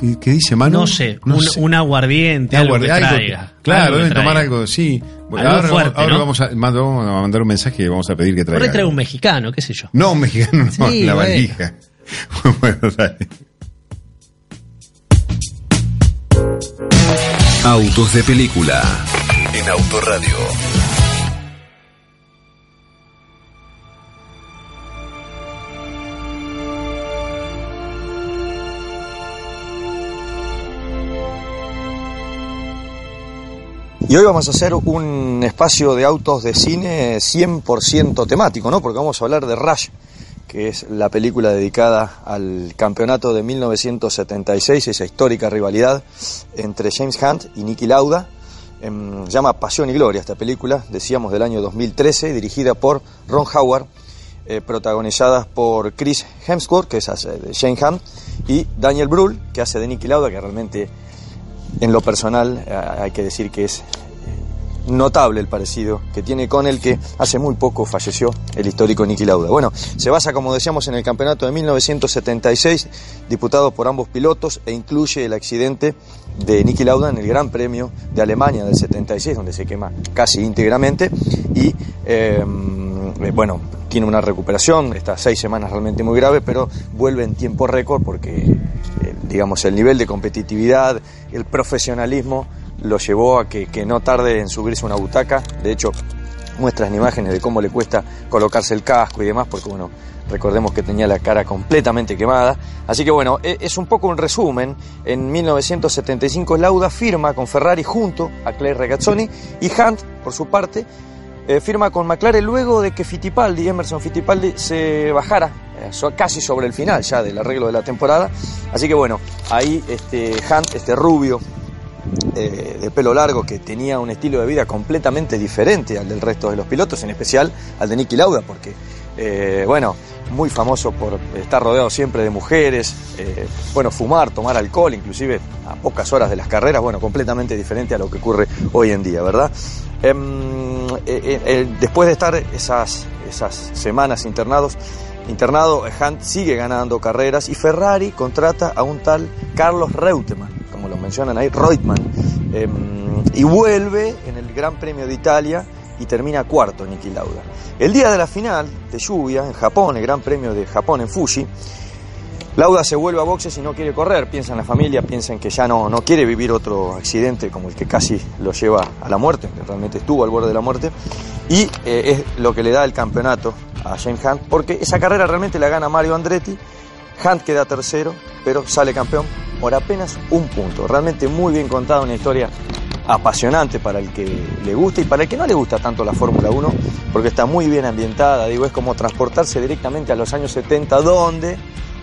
¿Qué, qué dice Manu? No sé, No un, sé. un aguardiente, algo guarda- que algo traiga. claro, Algo deben tomar algo, sí. Algo ahora fuerte, ahora ¿no? vamos, a, mando- vamos a mandar un mensaje y vamos a pedir que Por traiga. ahí traiga algo. un mexicano, qué sé yo. No, un mexicano, no, Sí, la valija. bueno, dale. Autos de película en Autoradio. Y hoy vamos a hacer un espacio de autos de cine 100% temático, ¿no? Porque vamos a hablar de Rush, que es la película dedicada al campeonato de 1976, esa histórica rivalidad entre James Hunt y Nicky Lauda. Em, se llama Pasión y Gloria esta película, decíamos del año 2013, dirigida por Ron Howard, eh, protagonizadas por Chris Hemsworth, que es hace de Shane Hunt, y Daniel Brühl, que hace de Nicky Lauda, que realmente en lo personal eh, hay que decir que es notable el parecido que tiene con el que hace muy poco falleció el histórico Niki Lauda. Bueno, se basa, como decíamos, en el campeonato de 1976, disputado por ambos pilotos, e incluye el accidente de Niki Lauda en el Gran Premio de Alemania del 76, donde se quema casi íntegramente, y eh, bueno, tiene una recuperación, está seis semanas realmente muy grave, pero vuelve en tiempo récord porque, eh, digamos, el nivel de competitividad, el profesionalismo lo llevó a que, no tarde en subirse una butaca. De hecho, muestran imágenes de cómo le cuesta colocarse el casco y demás, porque bueno, recordemos que tenía la cara completamente quemada. Así que bueno, e- es un poco un resumen. En 1975 Lauda firma con Ferrari junto a Claire Regazzoni y Hunt, por su parte, eh, firma con McLaren luego de que Fittipaldi, Emerson Fittipaldi, se bajara eh, casi sobre el final ya del arreglo de la temporada. Así que bueno, ahí este Hunt, este rubio eh, de pelo largo que tenía un estilo de vida completamente diferente al del resto de los pilotos, en especial al de Nicky Lauda, porque, bueno, muy famoso por estar rodeado siempre de mujeres, bueno, fumar, tomar alcohol, inclusive a pocas horas de las carreras, bueno, completamente diferente a lo que ocurre hoy en día, ¿verdad? Em, eh, eh, después de estar esas, esas semanas internados, internado, Hunt sigue ganando carreras y Ferrari contrata a un tal Carlos Reutemann, como lo mencionan ahí, Reutemann, em, y vuelve en el Gran Premio de Italia y termina cuarto Niki Lauda. El día de la final de lluvia en Japón, el Gran Premio de Japón en Fuji, Lauda se vuelve a boxes y no quiere correr, piensa en la familia, piensa en que ya no, no quiere vivir otro accidente como el que casi lo lleva a la muerte, que realmente estuvo al borde de la muerte, y eh, es lo que le da el campeonato a James Hunt, porque esa carrera realmente la gana Mario Andretti, Hunt queda tercero, pero sale campeón por apenas un punto. Realmente muy bien contada, una historia apasionante para el que le gusta y para el que no le gusta tanto la Fórmula 1, porque está muy bien ambientada, digo, es como transportarse directamente a los años 70, donde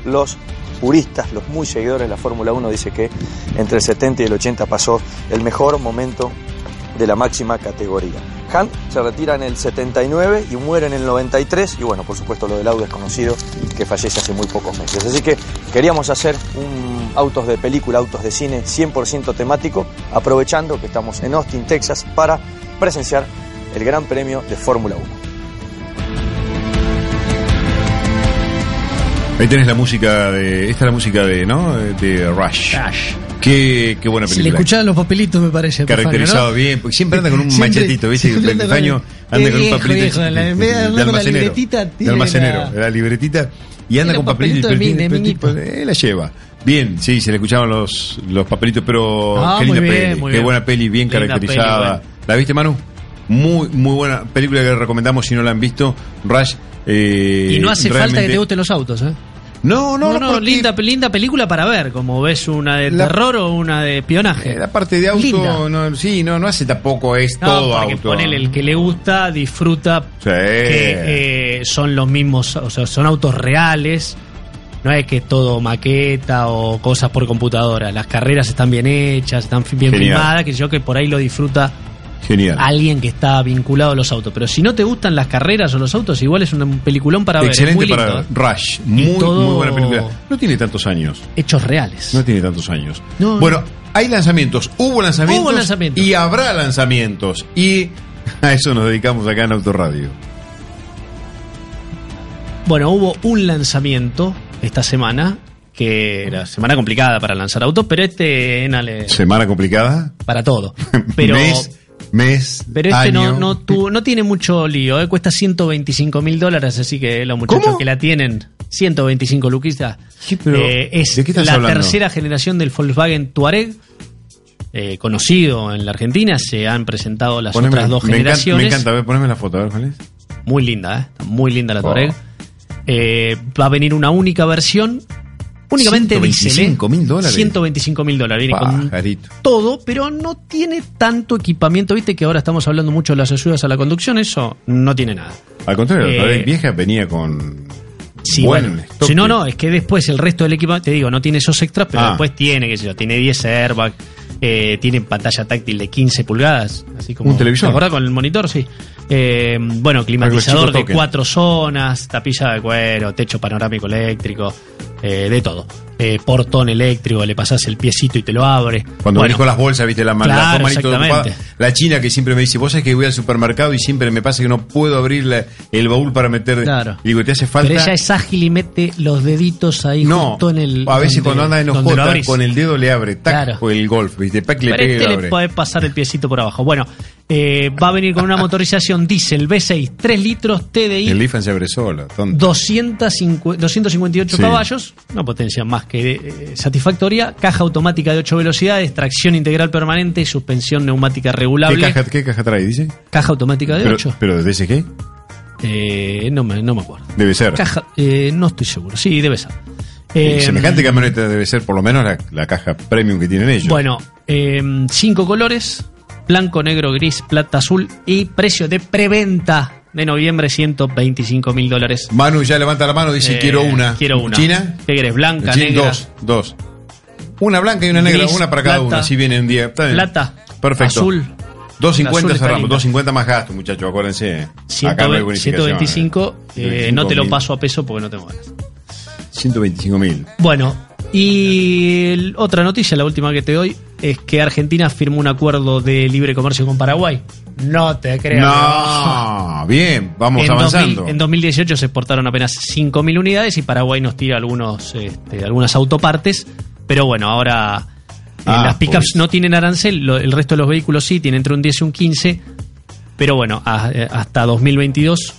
los puristas, los muy seguidores de la Fórmula 1, dice que entre el 70 y el 80 pasó el mejor momento de la máxima categoría. Hunt se retira en el 79 y muere en el 93 y bueno, por supuesto lo del Lauda es conocido que fallece hace muy pocos meses. Así que queríamos hacer un autos de película, autos de cine 100% temático, aprovechando que estamos en Austin, Texas, para presenciar el Gran Premio de Fórmula 1. Ahí tenés la música de. Esta es la música de, ¿no? De Rush. Rush. Qué, qué buena Se le película. escuchaban los papelitos, me parece. Caracterizado ¿no? bien, porque siempre anda con un Siempre- machetito, ¿viste? siempre El anda con Epifanio el- anda con un papelito viejo, en la- en vez de andar de con la almacenero. libretita, de almacenero, la- la libretita. Y anda con papelitos. eh, la lleva. Bien, sí, se le escuchaban los, los papelitos, pero Ah, qué muy linda bien, peli, muy qué bien. buena peli, bien Linda caracterizada. peli, ¿La viste, Manu? Muy, muy buena película que recomendamos si no la han visto. Rush. eh, Y no hace falta que te gusten los autos, ¿eh? No, no, No, no, no, porque- linda, linda película para ver, como ves una de La- terror o una de espionaje. Eh, La parte de auto, no, sí, no, no hace tampoco es No, todo auto. ponele el que le gusta, disfruta Sí. que eh, son los mismos, o sea, son autos reales. No es que todo maqueta o cosas por computadora. Las carreras están bien hechas, están bien Genial. filmadas, que yo que por ahí lo disfruta Genial. alguien que está vinculado a los autos. Pero si no te gustan las carreras o los autos, igual es un peliculón para ver. Excelente muy lindo, para. Rush. Muy, todo- muy buena película. No tiene tantos años. Hechos reales. No tiene tantos años. No, bueno, hay lanzamientos, hubo lanzamientos, Hubo lanzamientos. y habrá lanzamientos. Y a eso nos dedicamos acá en Autoradio. Bueno, hubo un lanzamiento esta semana, que era semana complicada para lanzar autos, pero este Enale, Semana complicada. para todo. Pero, mes, mes, pero este año. no, no, tuvo, no tiene mucho lío, ¿eh? cuesta 125 mil dólares, así que los muchachos ¿Cómo? que la tienen, 125 luquitas, Sí, pero, eh, es ¿de qué estás la hablando? tercera generación del Volkswagen Touareg. eh, conocido en la Argentina, se han presentado las Poneme- otras dos me encanta- generaciones. me encanta, a ver, poneme la foto, a ver, ¿cuál es? Muy linda, ¿eh? Muy linda la. Touareg. Va a venir una única versión. Únicamente diésel. 125 mil dólares. 125 mil dólares. Viene con todo, pero no tiene tanto equipamiento. Viste que ahora estamos hablando mucho de las ayudas a la conducción. Eso no tiene nada. Al contrario, la Eh, Touareg vieja venía con. Sí, buen bueno. Si no, no, es que después el resto del equipamiento, te digo, no tiene esos extras, pero Ah. después tiene, qué sé yo, tiene 10 airbags, eh, tiene pantalla táctil de 15 pulgadas, así como. Un televisor. ¿Te con el monitor? Sí. Eh, bueno, climatizador de cuatro zonas, tapilla de cuero, techo panorámico eléctrico, eh, de todo. Eh, portón eléctrico, le pasás el piecito y te lo abre. Cuando Bueno, venís con las bolsas, viste, la, la Claro, exactamente. ocupada. La china que siempre me dice, vos sabés que voy al supermercado y siempre me pasa que no puedo abrir la- el baúl para meter. Claro. Y digo, ¿te hace falta? Pero ella es ágil y mete los deditos ahí no, justo en el. a veces donde- cuando anda en donde lo ojota, abrís. con el dedo le abre, tac, Claro. o el golf, viste, pac, le Pero pega este le puede pasar el piecito por abajo. Bueno, eh, va a venir con una motorización diésel V6, 3 litros TDI, El Ifan se abre sola, tonto. 250 258 Sí. caballos, una potencia más que eh, satisfactoria, caja automática de 8 velocidades, tracción integral permanente, suspensión neumática ¿Qué regulable, caja, ¿Qué caja trae, dice? caja automática de Pero, 8. pero ¿de ese qué? Eh, no, me, no me acuerdo. Debe ser. Caja, eh, no estoy seguro, sí, debe ser. Eh, Semejante camioneta debe ser por lo menos la, la caja premium que tienen ellos. Bueno, eh, cinco colores: blanco, negro, gris, plata, azul y precio de preventa de noviembre: 125 mil dólares. Manu ya levanta la mano, dice Eh, quiero una. Quiero una. ¿China? ¿Qué querés? Blanca, negra. Dos, dos. Una blanca y una negra, Gris, una para cada plata, una, si viene un día. Está bien. Plata, Perfecto. azul. 250 El azul está cerramos, lindo. 250 más gasto, muchachos, acuérdense. Acá no hay 120, bonificación, 125, eh. eh, no te lo 125.000. paso a peso porque no tengo ganas. 125 mil. Bueno, y otra noticia, la última que te doy, es que Argentina firmó un acuerdo de libre comercio con Paraguay. No te creo. No, bien, vamos en, avanzando. 2000 en 2018 se exportaron apenas 5.000 unidades y Paraguay nos tira algunos, este, algunas autopartes, pero bueno, ahora eh, Ah, las pickups pues. no tienen arancel, lo- el resto de los vehículos sí, tienen entre un 10 y un 15, pero bueno, a- eh, hasta 2022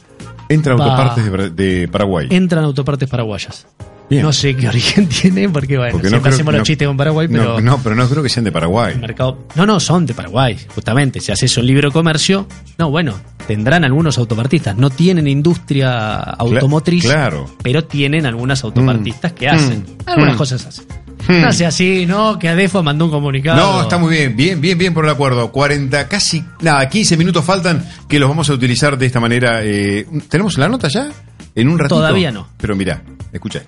Entran va- autopartes de, de Paraguay. entran autopartes paraguayas. Bien. No sé qué origen tiene, porque bueno, Porque no siempre creo- hacemos los no- chistes con Paraguay, pero no, pero no creo que sean de Paraguay. mercado... No, no, son de Paraguay, justamente. Si haces un libre comercio, no, bueno, tendrán algunos autopartistas. No tienen industria automotriz, claro. pero tienen algunas autopartistas que hacen. Mm. Algunas Mm. cosas hacen. Mm. No hace así, ¿no? Que Adefo mandó un comunicado. No, está muy bien, bien, bien, bien por el acuerdo. 40, casi, nada, 15 minutos faltan que los vamos a utilizar de esta manera. eh, ¿Tenemos la nota ya? En un ratito. Todavía no. Pero mira, escucha.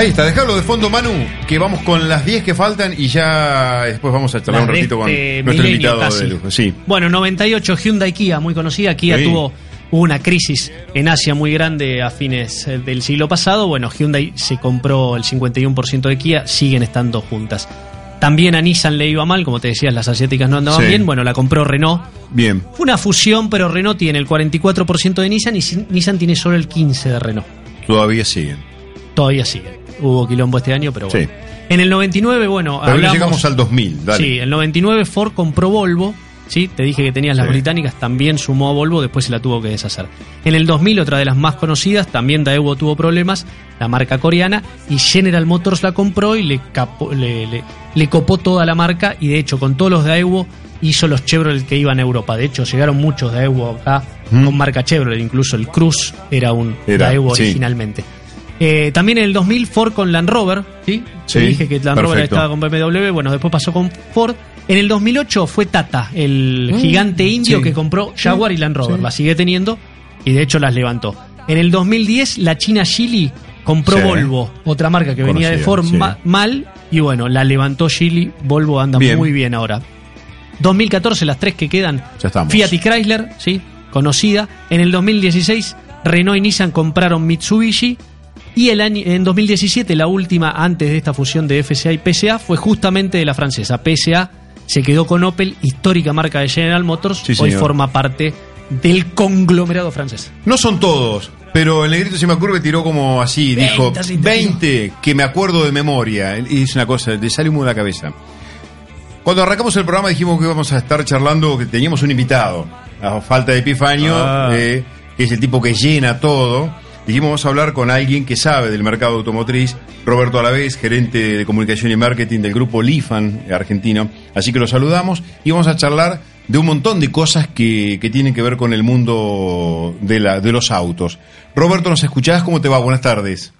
Ahí está, déjalo de fondo, Manu, que vamos con las 10 que faltan y ya después vamos a charlar Las un ratito con este nuestro invitado casi. de lujo. Sí. Bueno, 98 Hyundai Kia, muy conocida. Kia Sí. tuvo una crisis en Asia muy grande a fines eh, del siglo pasado. Bueno, Hyundai se compró el 51% de Kia, siguen estando juntas. También a Nissan le iba mal, como te decías, las asiáticas no andaban Sí. bien. Bueno, la compró Renault. Bien. Fue una fusión, pero Renault tiene el 44% de Nissan y Nissan tiene solo el 15% de Renault. Todavía siguen. Todavía sigue. Hubo quilombo este año, pero bueno. Sí. En el 99, bueno, Pero hablamos- llegamos al 2000, dale. Sí, en el 99 Ford compró Volvo. Sí, te dije que tenías las Sí. británicas, también sumó a Volvo, después se la tuvo que deshacer. En el 2000, otra de las más conocidas, también Daewoo tuvo problemas, la marca coreana, y General Motors la compró y le, capó- le, le- le copó toda la marca, y de hecho, con todos los Daewoo hizo los Chevrolet que iban a Europa. De hecho, llegaron muchos Daewoo acá Mm. con marca Chevrolet, incluso el Cruz era un Era, Daewoo sí. originalmente. Eh, también en el 2000 Ford con Land Rover, ¿sí? Sí, dije que Land Rover estaba con BMW, bueno, después pasó con Ford. En el 2008 fue Tata, el gigante indio sí. que compró Jaguar y Land Rover, sí. la sigue teniendo y de hecho las levantó. En el 2010 la China Geely compró Sí. Volvo, otra marca que venía de Ford sí. mal y bueno, la levantó Geely, Volvo anda Bien. muy bien ahora. 2014 las tres que quedan, Ya. Fiat y Chrysler, sí, conocida. En el 2016 Renault y Nissan compraron Mitsubishi y el año, en 2017, la última antes de esta fusión de FCA y PSA, fue justamente de la francesa. PSA se quedó con Opel, histórica marca de General Motors, Sí, hoy forma parte del conglomerado francés. No son todos, pero el negrito se me ocurre tiró como así, 20, dijo así te 20 que me acuerdo de memoria. Y es una cosa, le sale humo de la cabeza. Cuando arrancamos el programa dijimos que íbamos a estar charlando, que teníamos un invitado, a falta de Epifanio, Ah. eh, que es el tipo que llena todo. Dijimos vamos a hablar con alguien que sabe del mercado automotriz, Roberto Alavés, gerente de comunicación y marketing del grupo Lifan argentino. Así que lo saludamos y vamos a charlar de un montón de cosas que, que tienen que ver con el mundo de, la, de los autos. Roberto, ¿nos escuchás? ¿Cómo te va? Buenas tardes.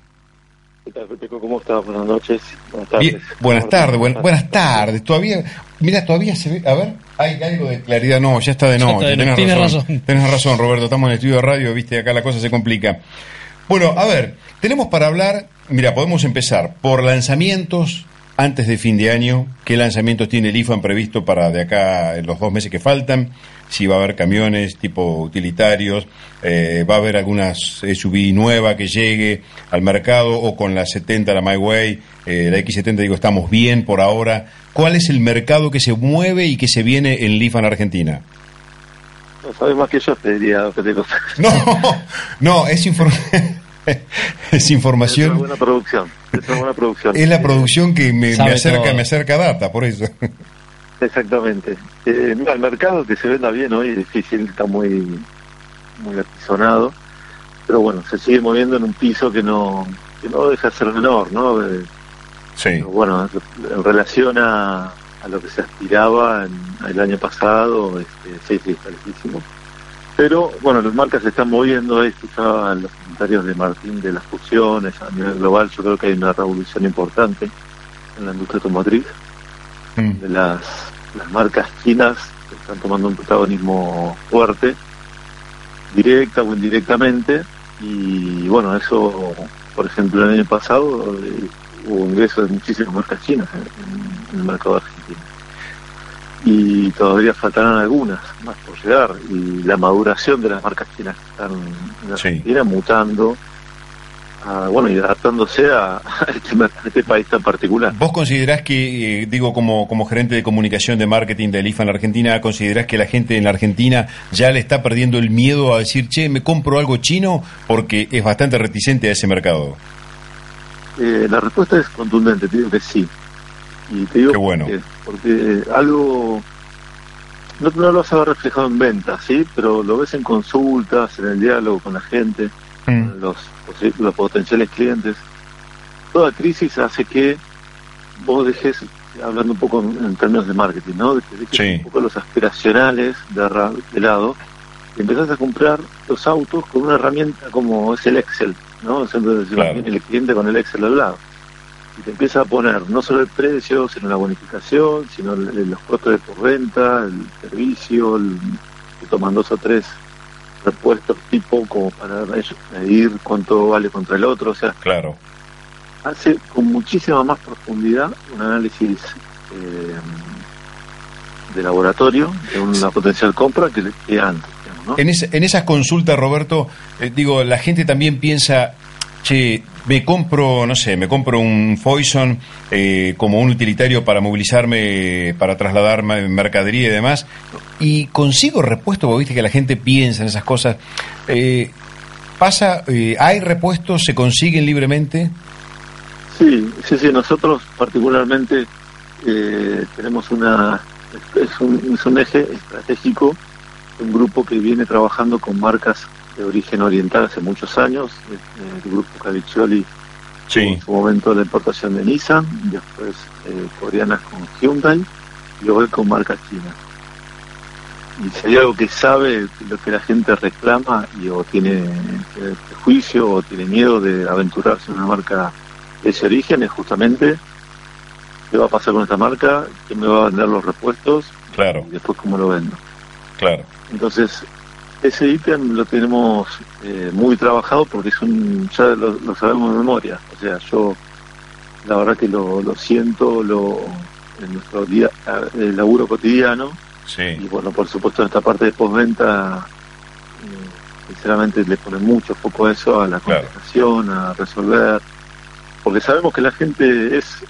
¿Qué tal, Peteco? ¿Cómo estás? Buenas noches. Buenas tardes. Bien, buenas tardes, buen- buenas tardes. Todavía, mira, todavía se ve, a ver, hay algo de claridad. No, ya está de noche. está de noche, razón, razón. Tenés razón, Roberto. Estamos en el estudio de radio, viste, acá la cosa se complica. Bueno, a ver, tenemos para hablar, mira, podemos empezar por lanzamientos antes de fin de año. ¿Qué lanzamientos tiene el IFAN previsto para de acá en los dos meses que faltan? Si va a haber camiones tipo utilitarios, eh, va a haber algunas SUV nueva que llegue al mercado o con la 70, la My Way, eh, la X70, digo, estamos bien por ahora. ¿Cuál es el mercado que se mueve y que se viene en Lifan Argentina? No sabes más que yo, te diría. No, no, es, inform- es Es una información. buena producción. Es una buena producción. Es la producción que me, me acerca, todo. me acerca data, por eso. Exactamente. Eh, mira, el mercado que se venda bien hoy es difícil, está muy, muy apisonado. Pero bueno, se sigue moviendo en un piso que no, que no deja de ser menor, ¿no? De Pero bueno, en relación a, a lo que se aspiraba en, el año pasado, este, sí, sí, está lejísimo. Pero bueno, las marcas se están moviendo, ahí escuchaba los comentarios de Martín de las fusiones a nivel global, yo creo que hay una revolución importante en la industria automotriz, Mm. de las, las marcas chinas que están tomando un protagonismo fuerte, directa o indirectamente, y bueno, eso, por ejemplo, el año pasado eh, hubo ingresos de muchísimas marcas chinas en el mercado argentino. Y todavía faltarán algunas más por llegar, y la maduración de las marcas chinas que están en Argentina mutando, a, bueno, y adaptándose a, a este, a este país tan particular. ¿Vos considerás que, eh, digo, como, como gerente de comunicación de marketing del IFA en la Argentina, considerás que la gente en la Argentina ya le está perdiendo el miedo a decir, che, me compro algo chino? Porque es bastante reticente a ese mercado. Eh, la respuesta es contundente, te digo que sí. Y te digo Qué bueno. Porque algo no, no lo vas a ver reflejado en ventas, ¿sí? Pero lo ves en consultas, en el diálogo con la gente, Mm. con los, los potenciales clientes. Toda crisis hace que vos dejes, hablando un poco en, en términos de marketing, ¿no? De que dejes Sí. un poco los aspiracionales de, lado y empezás a comprar los autos con una herramienta como es el Excel, ¿no? Decimos, Claro. el cliente con el Excel al lado. Y te empieza a poner no solo el precio, sino la bonificación, sino el- los costos de por venta, el servicio, el, te toman dos o tres repuestos tipo como para ellos medir cuánto vale contra el otro, o sea, Claro. hace con muchísima más profundidad un análisis eh, de laboratorio de una potencial compra que, que antes. digamos, ¿no? En, es- en esas consultas, Roberto, eh, digo, la gente también piensa, che, me compro, no sé, me compro un Foison eh, como un utilitario para movilizarme, para trasladar ma- mercadería y demás, y consigo repuesto, porque viste que la gente piensa en esas cosas. Eh, ¿Pasa, eh, hay repuestos, se consiguen libremente? Sí, sí, sí, nosotros particularmente eh, tenemos una, es un, es un eje estratégico, un grupo que viene trabajando con marcas de origen oriental hace muchos años, eh, el grupo Caviccioli en su momento la importación de Nissan, después eh, coreanas con Hyundai y hoy con marcas chinas. Y si hay algo que sabe lo que la gente reclama y o tiene eh, prejuicio o tiene miedo de aventurarse en una marca de ese origen es justamente qué va a pasar con esta marca, quién me va a vender los repuestos Claro, y después cómo lo vendo. claro. Entonces, ese ítem lo tenemos eh, muy trabajado porque es un, ya lo, lo sabemos de memoria. O sea, yo la verdad que lo, lo siento lo, en nuestro día, el laburo cotidiano. Sí. Y bueno, por supuesto, en esta parte de postventa, eh, sinceramente le pone mucho foco a eso, a la Claro. contestación, a resolver. Porque sabemos que la gente es,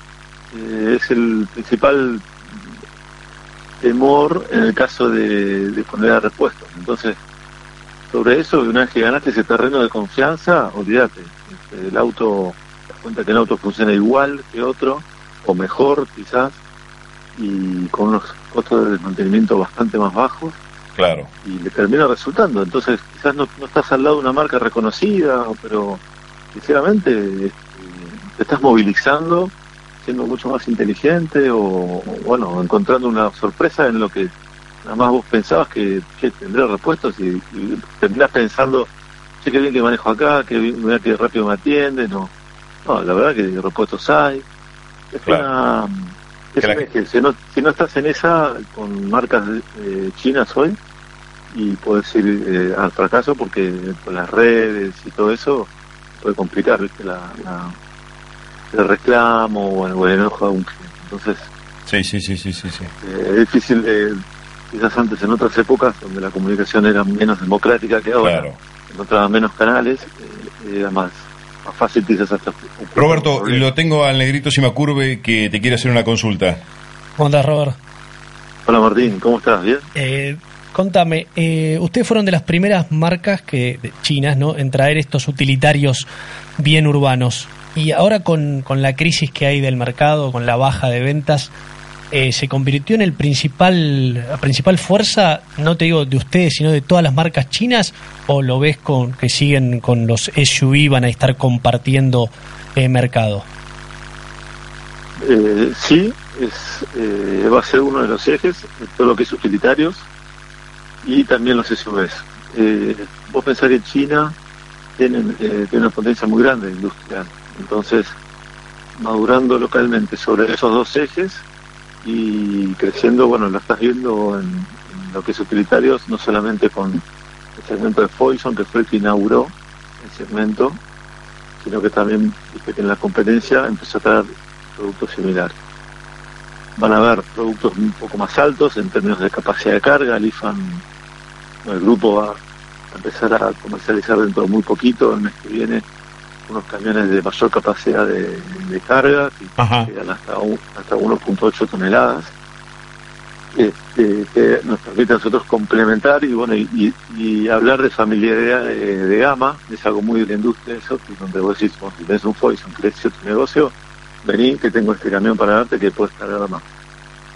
eh, es el principal temor en el caso de, de poner a repuestos. Entonces, sobre eso, una vez que ganaste ese terreno de confianza, olvídate. El auto, te das cuenta que el auto funciona igual que otro, o mejor quizás, y con unos costos de mantenimiento bastante más bajos, Claro. y le termina resultando. Entonces, quizás no, no estás al lado de una marca reconocida, pero sinceramente este, te estás movilizando, siendo mucho más inteligente o, bueno, encontrando una sorpresa en lo que nada más vos pensabas que, que tendré repuestos y, y terminás pensando, sé que bien que manejo acá, que bien mira que rápido me atienden, no, no, la verdad que repuestos hay. Es Claro. una... Es Que si, no, si no estás en esa con marcas eh, chinas hoy, y puedes ir eh, al fracaso porque con las redes y todo eso puede complicar ¿viste? La, la- el reclamo o el, o el enojo de un cliente. Entonces, Sí, sí, sí, sí, sí. sí. eh, es difícil, eh, quizás antes en otras épocas donde la comunicación era menos democrática que ahora, Claro. encontraba menos canales, eh, era más, más fácil quizás hasta... Roberto, lo tengo al negrito Simacurve que te quiere hacer una consulta. ¿Cómo andás, Robert? Hola Martín, ¿cómo estás? ¿Bien? Eh, contame, eh, ustedes fueron de las primeras marcas que de- chinas, ¿no? En traer estos utilitarios bien urbanos. Y ahora con, con la crisis que hay del mercado, con la baja de ventas, eh, se convirtió en el principal, la principal fuerza, no te digo de ustedes, sino de todas las marcas chinas, o lo ves con que siguen con los SUV, van a estar compartiendo eh, mercado. Eh, sí, es, eh, va a ser uno de los ejes, todo lo que es utilitarios y también los SUVs. Eh, vos pensás que China tiene, eh, tiene una potencia muy grande industrial, entonces madurando localmente sobre esos dos ejes y creciendo, bueno, lo estás viendo en, lo que es utilitarios, no solamente con el segmento de Foison, que fue el que inauguró el segmento, sino que también en la competencia empezó a traer productos similares. Van a haber productos un poco más altos en términos de capacidad de carga. El IFAN, el grupo va a empezar a comercializar dentro de muy poquito, el mes que viene, unos camiones de mayor capacidad de, de carga, que Ajá. llegan hasta, un- hasta 1.8 toneladas. Este, que nos permite a nosotros complementar y bueno y, y- y hablar de familiaridad de, de gama es algo muy de la industria eso donde vos decís bueno, si tenés un Foison querés hacer tu negocio vení que tengo este camión para darte que puedes cargar más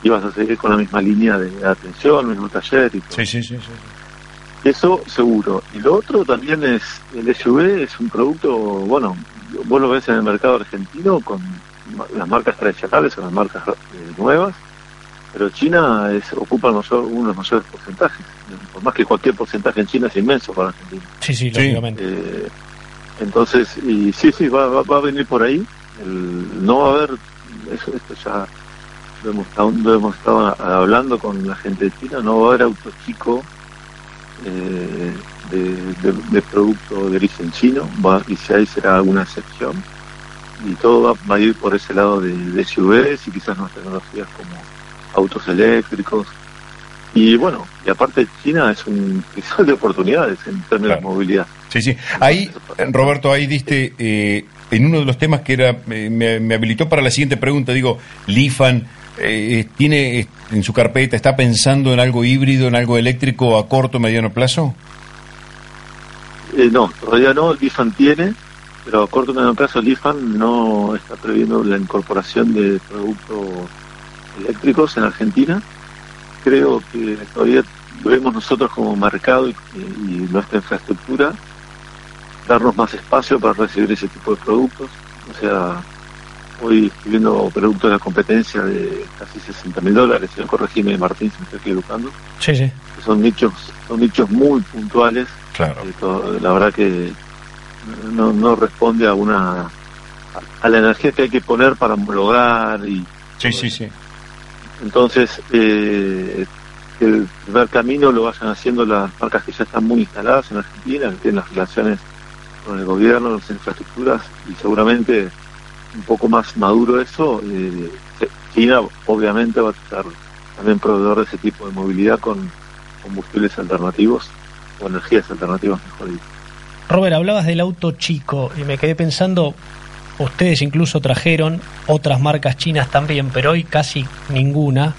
y vas a seguir con la misma línea de atención mismo taller y todo Sí, sí, sí. sí. Eso seguro. Y lo otro también es, el SUV es un producto, bueno, vos lo ves en el mercado argentino con las marcas tradicionales o las marcas eh, nuevas, pero China es, ocupa mayor- uno de los mayores porcentajes. Por más que cualquier porcentaje en China es inmenso para Argentina. Sí, sí, lógicamente. Eh, entonces, y sí, sí, va, va, va a venir por ahí. El- no va a haber, eso, esto ya lo hemos, estado- lo hemos estado hablando con la gente de China, no va a haber auto chico eh, de, de- de producto de origen chino, va, y si hay será alguna excepción. Y todo va, va a ir por ese lado de, de SUVs y quizás nuevas tecnologías como autos eléctricos. Y bueno, y aparte China es un cristal de oportunidades en términos Claro. de movilidad. Sí, sí. Ahí, Roberto, ahí diste eh, en uno de los temas que era eh, me, me habilitó para la siguiente pregunta. Digo, Lifan eh, tiene eh, en su carpeta, está pensando en algo híbrido, en algo eléctrico a corto, mediano plazo. Eh, no, todavía no, el Lifan tiene, pero a corto y medio plazo el Lifan no está previendo la incorporación de productos eléctricos en Argentina. Creo que todavía debemos nosotros como mercado y, y nuestra infraestructura darnos más espacio para recibir ese tipo de productos. O sea, hoy estoy viendo productos de la competencia de casi 60 mil dólares, no corregime Martín si me estoy equivocando, Sí, sí. que son nichos, son nichos muy puntuales Claro. eh, to- la verdad que no, no responde a una a, la energía que hay que poner para homologar y Sí, sí, sí. entonces eh, el primer camino lo vayan haciendo las marcas que ya están muy instaladas en Argentina que tienen las relaciones con el gobierno las infraestructuras y seguramente un poco más maduro eso eh, China obviamente va a estar también proveedor de ese tipo de movilidad con combustibles alternativos o energías alternativas mejor dicho. Robert, hablabas del auto chico y me quedé pensando, ustedes incluso trajeron otras marcas chinas también, pero hoy casi ninguna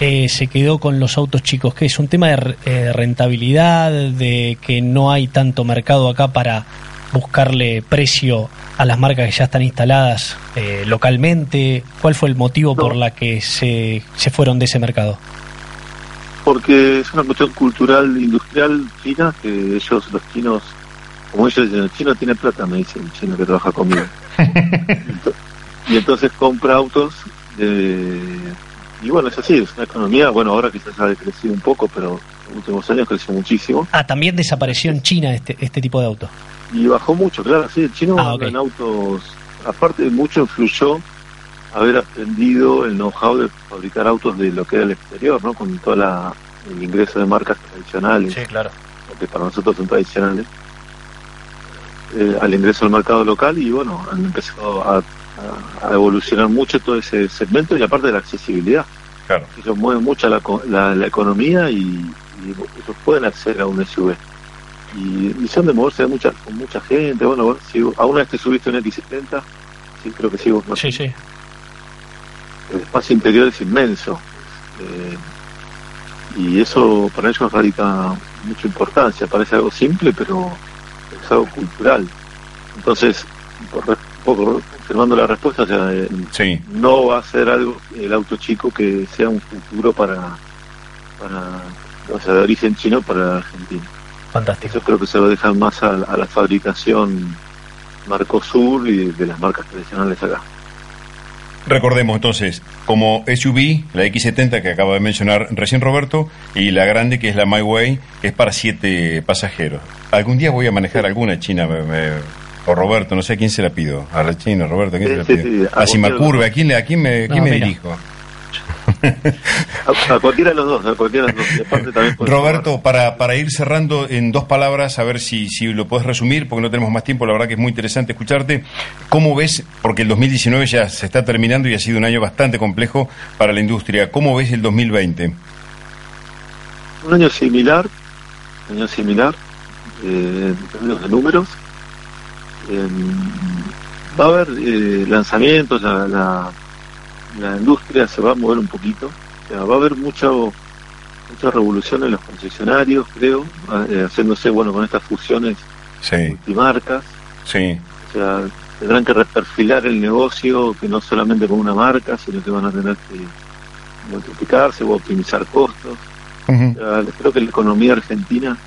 eh, se quedó con los autos chicos, que es un tema de eh, rentabilidad, de que no hay tanto mercado acá para buscarle precio a las marcas que ya están instaladas eh, localmente. ¿Cuál fue el motivo por la que se, se fueron de ese mercado? porque es una cuestión cultural industrial china que ellos los chinos como ellos dicen el chino tiene plata me dice el chino que trabaja conmigo y entonces compra autos de- y bueno es así es una economía bueno ahora quizás ha decrecido un poco pero en los últimos años creció muchísimo Ah, también desapareció en China este, este tipo de auto. Y bajó mucho claro sí el chino Ah, anda ok. en autos aparte mucho influyó haber aprendido el know-how de fabricar autos de lo que era el exterior no con todo la, el ingreso de marcas tradicionales claro. que para nosotros son tradicionales, eh, al ingreso al mercado local y bueno, han empezado a, a- a evolucionar mucho todo ese segmento y aparte de la accesibilidad. Claro. Ellos mueven mucho la, co- la, la economía y, y ellos pueden acceder a un SUV. Y, y son de moverse de mucha, con mucha gente. Bueno, bueno, si alguna vez te subiste un X70, sí, creo que sí, vos no Sí, sí. el espacio interior es inmenso. Eh, y eso para ellos radica mucha importancia. Parece algo simple, pero es algo cultural. Entonces, por un poco confirmando la respuesta, o sea, eh, Sí. no va a ser algo el auto chico que sea un futuro para, para o sea, de origen chino para Argentina. Fantástico. Eso creo que se lo dejan más a, a la fabricación Marcosur y de las marcas tradicionales acá. Recordemos entonces, como SUV, la X70 que acaba de mencionar recién Roberto, y la grande que es la My Way, que es para siete pasajeros. Algún día voy a manejar alguna china, me- me- o Roberto, no sé a quién se la pido. A la china, Roberto, ¿a quién se la pido? sí, a a Simacurve. ¿a quién, le- a quién me, No, quién me dirijo? A, a cualquiera de los dos, a cualquiera de los dos. Aparte también Roberto, para, para ir cerrando en dos palabras, a ver si, si lo puedes resumir, porque no tenemos más tiempo, la verdad que es muy interesante escucharte. ¿Cómo ves, porque el 2019 ya se está terminando y ha sido un año bastante complejo para la industria, ¿cómo ves el 2020? Un año similar, un año similar, eh, en términos de números. Eh, va a haber eh, lanzamientos, la, la, la industria se va a mover un poquito. O sea, va a haber mucho, mucha revolución en los concesionarios, creo, eh, haciéndose bueno con estas fusiones Sí, multimarcas. sí, O sea, tendrán que reperfilar el negocio, que no solamente con una marca, sino que van a tener que multiplicarse o optimizar costos. Ujú, O sea, creo que la economía argentina,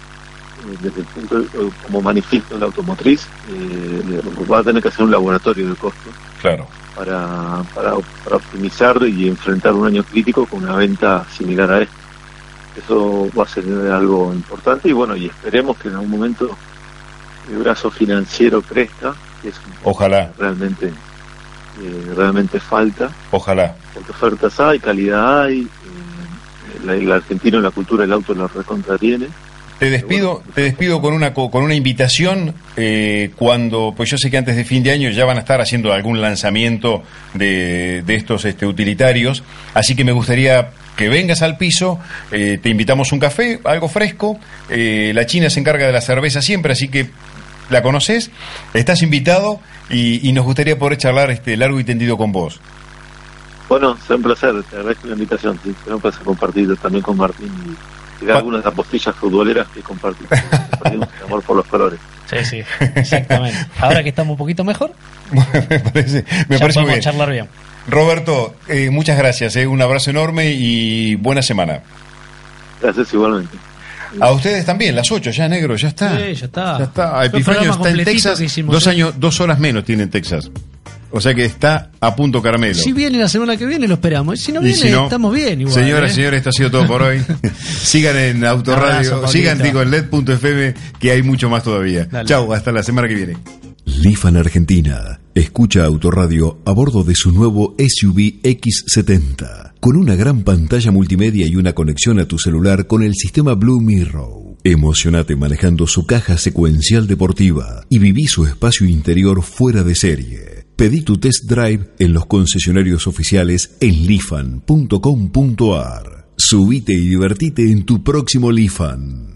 eh, desde el punto de- como manifiesto de la automotriz, eh, va a tener que hacer un laboratorio de costos claro. Para, para, para optimizar y enfrentar un año crítico con una venta similar a este. Eso va a ser algo importante y bueno, y esperemos que en algún momento el brazo financiero crezca, que es Ojalá, que realmente, eh, realmente falta ojalá. porque ofertas hay, calidad hay, eh, la- el argentino la cultura del auto lo recontra tiene. Te despido, te despido con una co- con una invitación eh, cuando, pues yo sé que antes de fin de año ya van a estar haciendo algún lanzamiento de, de estos este, utilitarios, así que me gustaría que vengas al piso, eh, te invitamos un café, algo fresco, eh, la China se encarga de la cerveza siempre, así que la conoces, estás invitado y, y nos gustaría poder charlar este largo y tendido con vos. Bueno, será un placer, te agradezco la invitación, será un placer compartir también con Martín y, y dar Pa- algunas apostillas futboleras que compartimos, compartimos el amor por los colores. Sí, sí, exactamente. Ahora que estamos un poquito mejor, me parece, me ya parece muy bien. charlar bien. Roberto, eh, muchas gracias, eh, un abrazo enorme y buena semana. Gracias igualmente. A ustedes también, las 8, ya negro, ya está. Sí, ya está. Ya está. Epifanio está en Texas. Dos años, dos horas menos tiene en Texas. O sea que está a punto caramelo. Si viene la semana que viene, lo esperamos. Si no viene, si no, estamos bien igual. Señoras, ¿eh? señores, esto ha sido todo por hoy. sigan en Autoradio, abrazo, sigan digo, en LED.fm, que hay mucho más todavía. Dale. Chau, hasta la semana que viene. Lifan Argentina. Escucha Autoradio a bordo de su nuevo SUV X70, con una gran pantalla multimedia y una conexión a tu celular con el sistema Blue Mirror. Emocionate manejando su caja secuencial deportiva y viví su espacio interior fuera de serie. Pedí tu test drive en los concesionarios oficiales en lifan.com.ar. Subite y divertite en tu próximo Lifan.